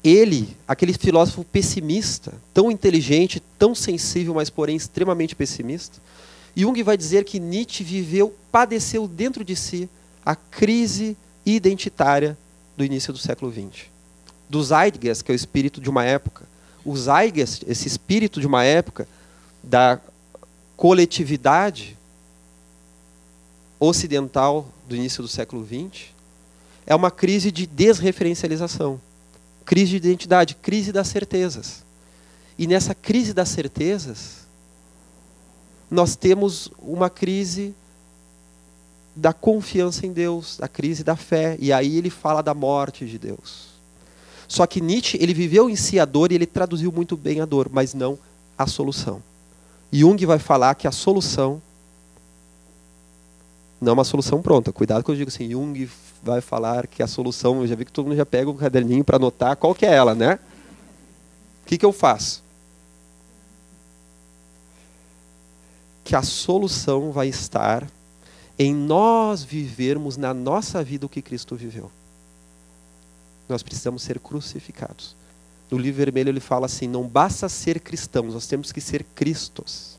ele, aquele filósofo pessimista, tão inteligente, tão sensível, mas porém extremamente pessimista, Jung vai dizer que Nietzsche viveu, padeceu dentro de si a crise identitária do início do século XX. Do Zeitgeist, que é o espírito de uma época. O Zeitgeist, esse espírito de uma época da coletividade ocidental do início do século XX, é uma crise de desreferencialização, crise de identidade, crise das certezas. E nessa crise das certezas, nós temos uma crise da confiança em Deus, a crise da fé, e aí ele fala da morte de Deus. Só que Nietzsche, ele viveu em si a dor e ele traduziu muito bem a dor, mas não a solução. Jung vai falar que a solução não é uma solução pronta. Cuidado que eu digo assim, Jung vai falar que a solução, eu já vi que todo mundo já pega o caderninho para anotar qual que é ela, né? O que, que eu faço? que a solução vai estar em nós vivermos na nossa vida o que Cristo viveu. Nós precisamos ser crucificados. No livro vermelho ele fala assim: não basta ser cristãos, nós temos que ser Cristos.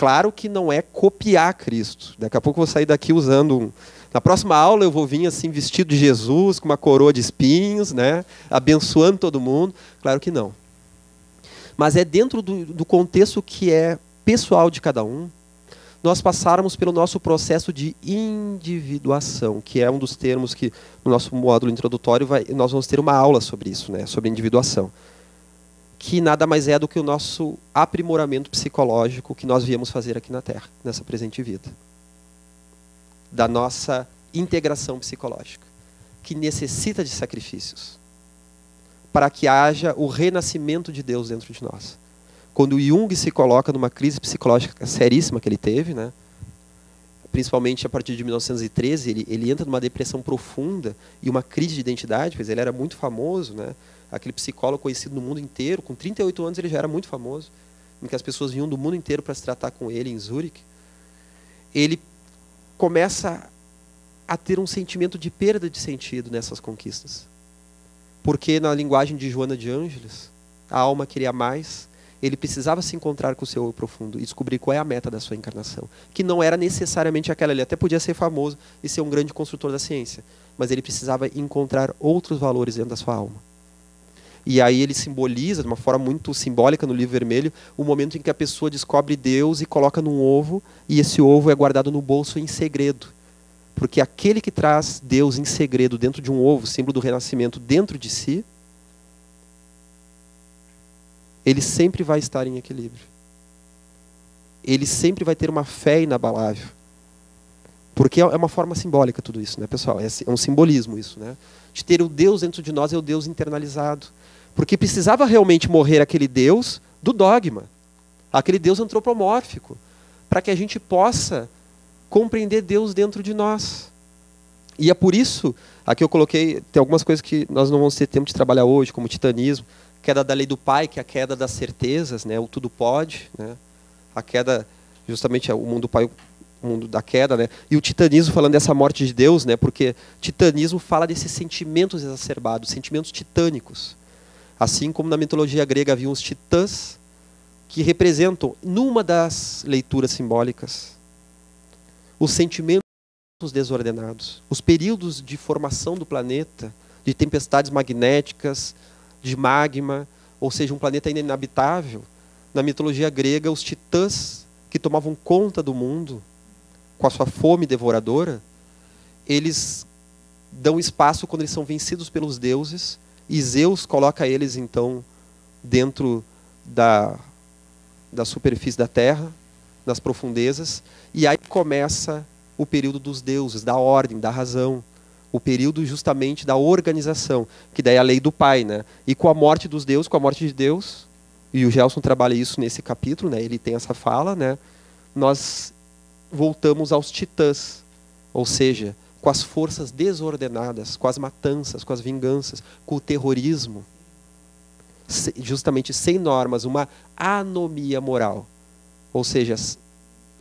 Claro que não é copiar Cristo. Daqui a pouco eu vou sair daqui usando um. Na próxima aula eu vou vir assim vestido de Jesus, com uma coroa de espinhos, né? abençoando todo mundo. Claro que não. Mas é dentro do, do contexto que é pessoal de cada um, nós passáramos pelo nosso processo de individuação, que é um dos termos que no nosso módulo introdutório vai, nós vamos ter uma aula sobre isso, né, sobre individuação, que nada mais é do que o nosso aprimoramento psicológico que nós viemos fazer aqui na Terra, nessa presente vida, da nossa integração psicológica, que necessita de sacrifícios, para que haja o renascimento de Deus dentro de nós quando Jung se coloca numa crise psicológica seríssima que ele teve, né? principalmente a partir de 1913, ele, ele entra numa depressão profunda e uma crise de identidade, pois ele era muito famoso, né? Aquele psicólogo conhecido no mundo inteiro, com 38 anos ele já era muito famoso, em que as pessoas vinham do mundo inteiro para se tratar com ele em Zurique. Ele começa a ter um sentimento de perda de sentido nessas conquistas. Porque na linguagem de Joana de Ângeles, a alma queria mais, Ele precisava se encontrar com o seu eu profundo e descobrir qual é a meta da sua encarnação. Que não era necessariamente aquela. Ele até podia ser famoso e ser um grande construtor da ciência. Mas ele precisava encontrar outros valores dentro da sua alma. E aí ele simboliza, de uma forma muito simbólica no livro vermelho, o momento em que a pessoa descobre Deus e coloca num ovo, e esse ovo é guardado no bolso em segredo. Porque aquele que traz Deus em segredo dentro de um ovo, símbolo do renascimento, dentro de si, ele sempre vai estar em equilíbrio. Ele sempre vai ter uma fé inabalável. Porque é uma forma simbólica tudo isso, né, pessoal? É, é um simbolismo isso, né? De ter o Deus dentro de nós é o Deus internalizado. Porque precisava realmente morrer aquele Deus do dogma, aquele Deus antropomórfico, para que a gente possa compreender Deus dentro de nós. E é por isso, aqui eu coloquei, tem algumas coisas que nós não vamos ter tempo de trabalhar hoje, como titanismo, queda da lei do pai, que é a queda das certezas, né? o tudo pode, né? a queda, justamente, é o mundo do pai, o mundo da queda, né? e o titanismo falando dessa morte de Deus, né? porque titanismo fala desses sentimentos exacerbados, sentimentos titânicos. Assim como na mitologia grega havia os titãs, que representam, numa das leituras simbólicas, os sentimentos desordenados, os períodos de formação do planeta, de tempestades magnéticas, de magma, ou seja, um planeta ainda inabitável. Na mitologia grega, os titãs que tomavam conta do mundo com a sua fome devoradora, eles dão espaço quando eles são vencidos pelos deuses e Zeus coloca eles então dentro da, da superfície da terra, nas profundezas, e aí começa o período dos deuses, da ordem, da razão, o período justamente da organização, que daí é a lei do pai, né? E com a morte dos deuses, com a morte de Deus, e o Gelson trabalha isso nesse capítulo, né? Ele tem essa fala, né? Nós voltamos aos titãs, ou seja, com as forças desordenadas, com as matanças, com as vinganças, com o terrorismo, justamente sem normas, uma anomia moral, ou seja,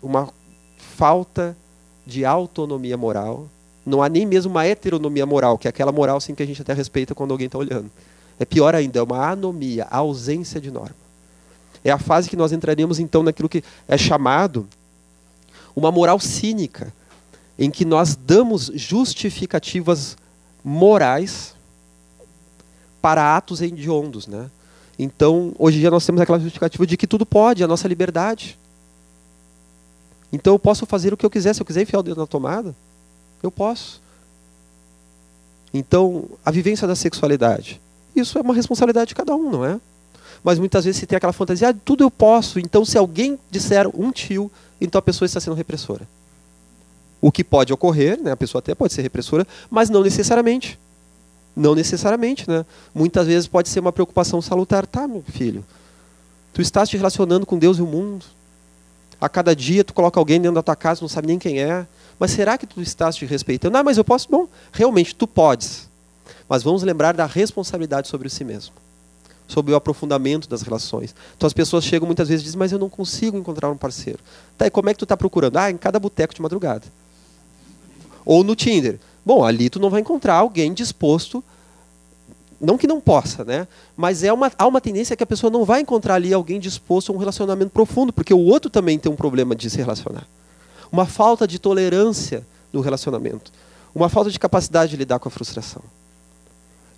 uma falta de autonomia moral. Não há nem mesmo uma heteronomia moral, que é aquela moral assim que a gente até respeita quando alguém está olhando. É pior ainda, é uma anomia, a ausência de norma. É a fase que nós entraríamos então naquilo que é chamado uma moral cínica, em que nós damos justificativas morais para atos hediondos, né? Então, hoje em dia nós temos aquela justificativa de que tudo pode, a nossa liberdade. Então eu posso fazer o que eu quiser, se eu quiser enfiar o dedo na tomada, eu posso. Então, a vivência da sexualidade, isso é uma responsabilidade de cada um, não é? Mas muitas vezes se tem aquela fantasia, ah, tudo eu posso, então se alguém disser um tio, então a pessoa está sendo repressora. O que pode ocorrer, né? a pessoa até pode ser repressora, mas não necessariamente. Não necessariamente, né? Muitas vezes pode ser uma preocupação salutar. Tá, meu filho, tu estás te relacionando com Deus e o mundo. A cada dia tu coloca alguém dentro da tua casa, não sabe nem quem é. Mas será que tu estás te respeitando? Ah, mas eu posso? Bom, realmente tu podes. Mas vamos lembrar da responsabilidade sobre si mesmo. Sobre o aprofundamento das relações. Então as pessoas chegam muitas vezes e dizem, mas eu não consigo encontrar um parceiro. Tá, e como é que tu está procurando? Ah, em cada boteco de madrugada. Ou no Tinder. Bom, ali tu não vai encontrar alguém disposto não que não possa, né? Mas é uma, há uma tendência que a pessoa não vai encontrar ali alguém disposto a um relacionamento profundo, porque o outro também tem um problema de se relacionar. Uma falta de tolerância no relacionamento. Uma falta de capacidade de lidar com a frustração.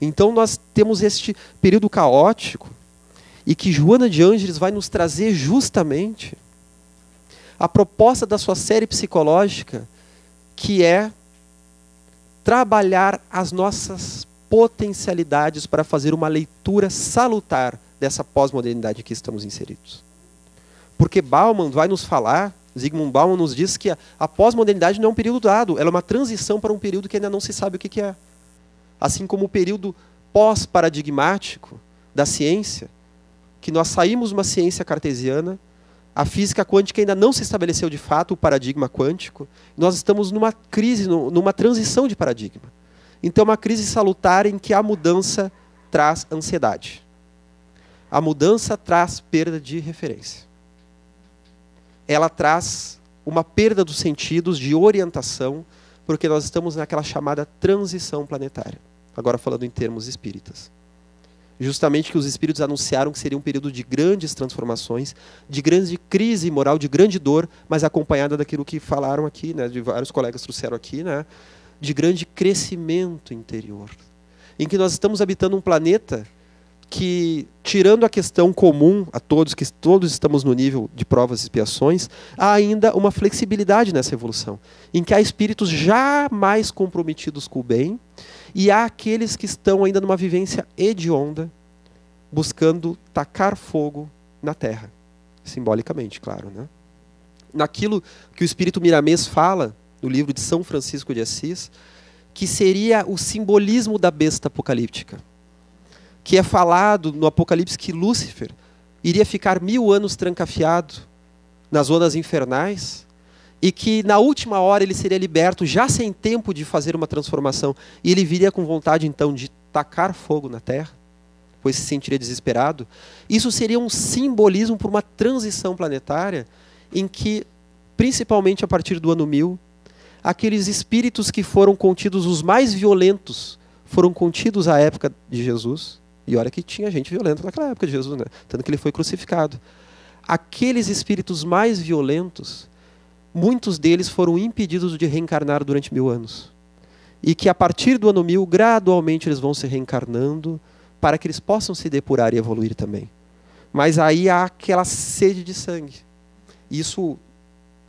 Então nós temos este período caótico e que Joana de Ângeles vai nos trazer justamente a proposta da sua série psicológica, que é trabalhar as nossas potencialidades para fazer uma leitura salutar dessa pós-modernidade que estamos inseridos. Porque Bauman vai nos falar, Zygmunt Bauman nos diz que a, a pós-modernidade não é um período dado, ela é uma transição para um período que ainda não se sabe o que, que é. Assim como o período pós-paradigmático da ciência, que nós saímos de uma ciência cartesiana, a física quântica ainda não se estabeleceu de fato o paradigma quântico, nós estamos numa crise, numa transição de paradigma. Então, é uma crise salutar em que a mudança traz ansiedade. A mudança traz perda de referência. Ela traz uma perda dos sentidos de orientação, porque nós estamos naquela chamada transição planetária. Agora falando em termos espíritas. Justamente que os espíritos anunciaram que seria um período de grandes transformações, de grande crise moral, de grande dor, mas acompanhada daquilo que falaram aqui, né, de vários colegas trouxeram aqui, né, de grande crescimento interior, em que nós estamos habitando um planeta que, tirando a questão comum a todos, que todos estamos no nível de provas e expiações, há ainda uma flexibilidade nessa evolução, em que há espíritos já mais comprometidos com o bem e há aqueles que estão ainda numa vivência hedionda, buscando tacar fogo na terra, simbolicamente, claro. Né? Naquilo que o espírito Miramês fala no livro de São Francisco de Assis, que seria o simbolismo da besta apocalíptica que é falado no Apocalipse que Lúcifer iria ficar mil anos trancafiado nas zonas infernais e que na última hora ele seria liberto já sem tempo de fazer uma transformação e ele viria com vontade então de tacar fogo na terra, pois se sentiria desesperado. Isso seria um simbolismo para uma transição planetária em que, principalmente a partir do ano 1000, aqueles espíritos que foram contidos os mais violentos foram contidos à época de Jesus e olha que tinha gente violenta naquela época de Jesus, né? tanto que ele foi crucificado. Aqueles espíritos mais violentos, muitos deles foram impedidos de reencarnar durante mil anos. E que a partir do ano mil, gradualmente eles vão se reencarnando para que eles possam se depurar e evoluir também. Mas aí há aquela sede de sangue. Isso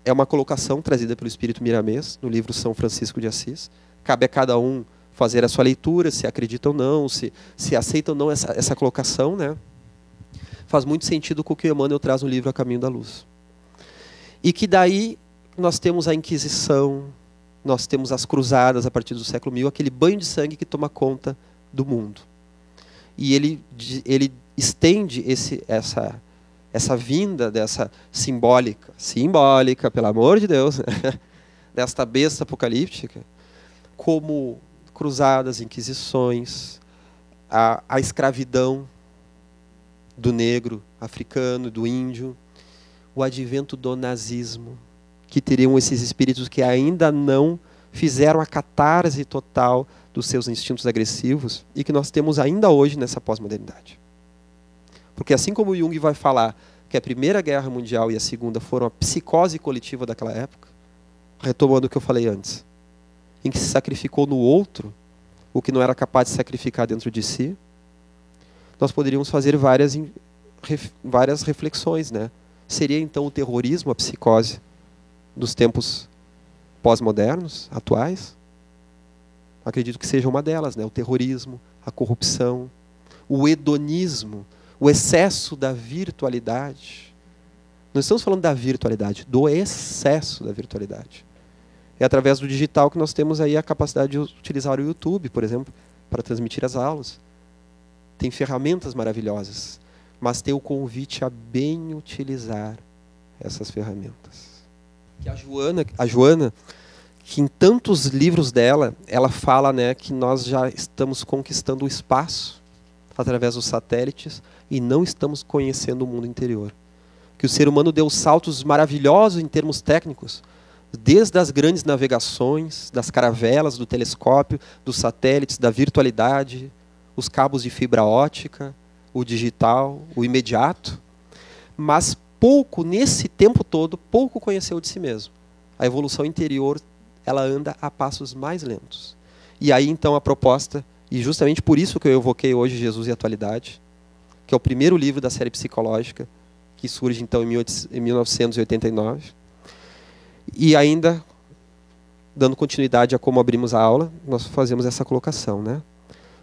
é uma colocação trazida pelo Espírito Miramês no livro São Francisco de Assis. Cabe a cada um fazer a sua leitura, se acredita ou não, se, se aceita ou não essa, essa colocação, né? Faz muito sentido com o que o Emmanuel traz no livro A Caminho da Luz. E que daí nós temos a Inquisição, nós temos as cruzadas a partir do século mil, aquele banho de sangue que toma conta do mundo. E ele, ele estende esse, essa, essa vinda dessa simbólica, simbólica, pelo amor de Deus, desta besta apocalíptica, como cruzadas, inquisições, a, a escravidão do negro africano, do índio, o advento do nazismo, que teriam esses espíritos que ainda não fizeram a catarse total dos seus instintos agressivos e que nós temos ainda hoje nessa pós-modernidade. Porque assim como Jung vai falar que a Primeira Guerra Mundial e a Segunda foram a psicose coletiva daquela época, retomando o que eu falei antes, em que se sacrificou no outro o que não era capaz de sacrificar dentro de si, nós poderíamos fazer várias, várias reflexões. Né? Seria então o terrorismo, a psicose dos tempos pós-modernos, atuais? Acredito que seja uma delas, né? o terrorismo, a corrupção, o hedonismo, o excesso da virtualidade. Não estamos falando da virtualidade, do excesso da virtualidade. É através do digital que nós temos aí a capacidade de utilizar o YouTube, por exemplo, para transmitir as aulas. Tem ferramentas maravilhosas, mas tem o convite a bem utilizar essas ferramentas. Que a Joana, a Joana, que em tantos livros dela, ela fala, né, que nós já estamos conquistando o espaço através dos satélites e não estamos conhecendo o mundo interior. Que o ser humano deu saltos maravilhosos em termos técnicos, desde as grandes navegações, das caravelas, do telescópio, dos satélites, da virtualidade, os cabos de fibra ótica, o digital, o imediato, mas pouco nesse tempo todo, pouco conheceu de si mesmo. A evolução interior, ela anda a passos mais lentos. E aí então a proposta, e justamente por isso que eu evoquei hoje Jesus e Atualidade, que é o primeiro livro da série psicológica, que surge então em 1989, e ainda, dando continuidade a como abrimos a aula, nós fazemos essa colocação. Né?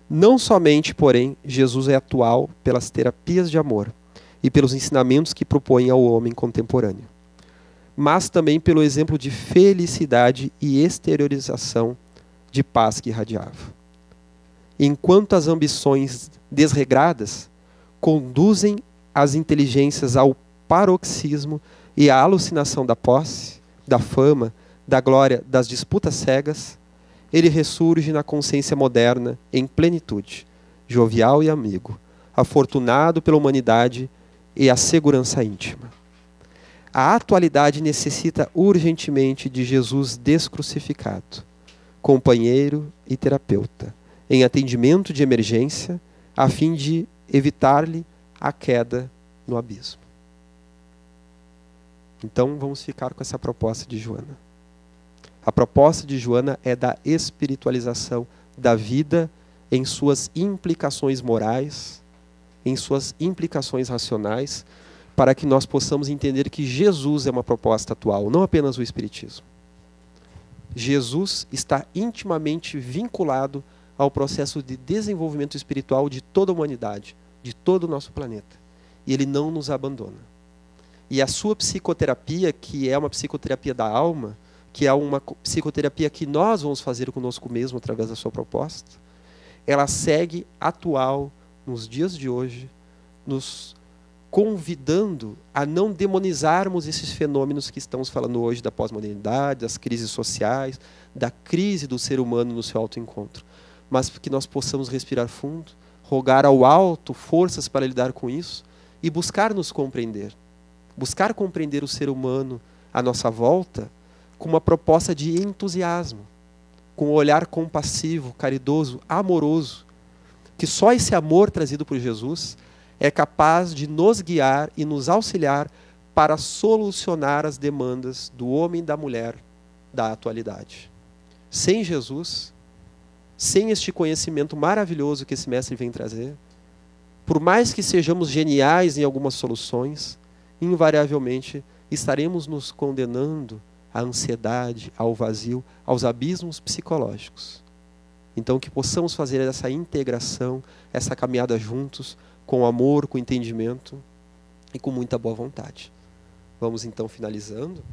Não somente, porém, Jesus é atual pelas terapias de amor e pelos ensinamentos que propõe ao homem contemporâneo, mas também pelo exemplo de felicidade e exteriorização de paz que irradiava. Enquanto as ambições desregradas conduzem as inteligências ao paroxismo e à alucinação da posse, da fama, da glória, das disputas cegas, ele ressurge na consciência moderna em plenitude, jovial e amigo, afortunado pela humanidade e a segurança íntima. A atualidade necessita urgentemente de Jesus descrucificado, companheiro e terapeuta, em atendimento de emergência, a fim de evitar-lhe a queda no abismo. Então vamos ficar com essa proposta de Joana. A proposta de Joana é da espiritualização da vida em suas implicações morais, em suas implicações racionais, para que nós possamos entender que Jesus é uma proposta atual, não apenas o Espiritismo. Jesus está intimamente vinculado ao processo de desenvolvimento espiritual de toda a humanidade, de todo o nosso planeta. E ele não nos abandona. E a sua psicoterapia, que é uma psicoterapia da alma, que é uma psicoterapia que nós vamos fazer conosco mesmo através da sua proposta, ela segue atual nos dias de hoje, nos convidando a não demonizarmos esses fenômenos que estamos falando hoje da pós-modernidade, das crises sociais, da crise do ser humano no seu autoencontro, mas que nós possamos respirar fundo, rogar ao alto forças para lidar com isso e buscar nos compreender. Buscar compreender o ser humano à nossa volta com uma proposta de entusiasmo, com um olhar compassivo, caridoso, amoroso, que só esse amor trazido por Jesus é capaz de nos guiar e nos auxiliar para solucionar as demandas do homem e da mulher da atualidade. Sem Jesus, sem este conhecimento maravilhoso que esse mestre vem trazer, por mais que sejamos geniais em algumas soluções, invariavelmente estaremos nos condenando à ansiedade, ao vazio, aos abismos psicológicos. Então, que possamos fazer essa integração, essa caminhada juntos, com amor, com entendimento e com muita boa vontade. Vamos então finalizando.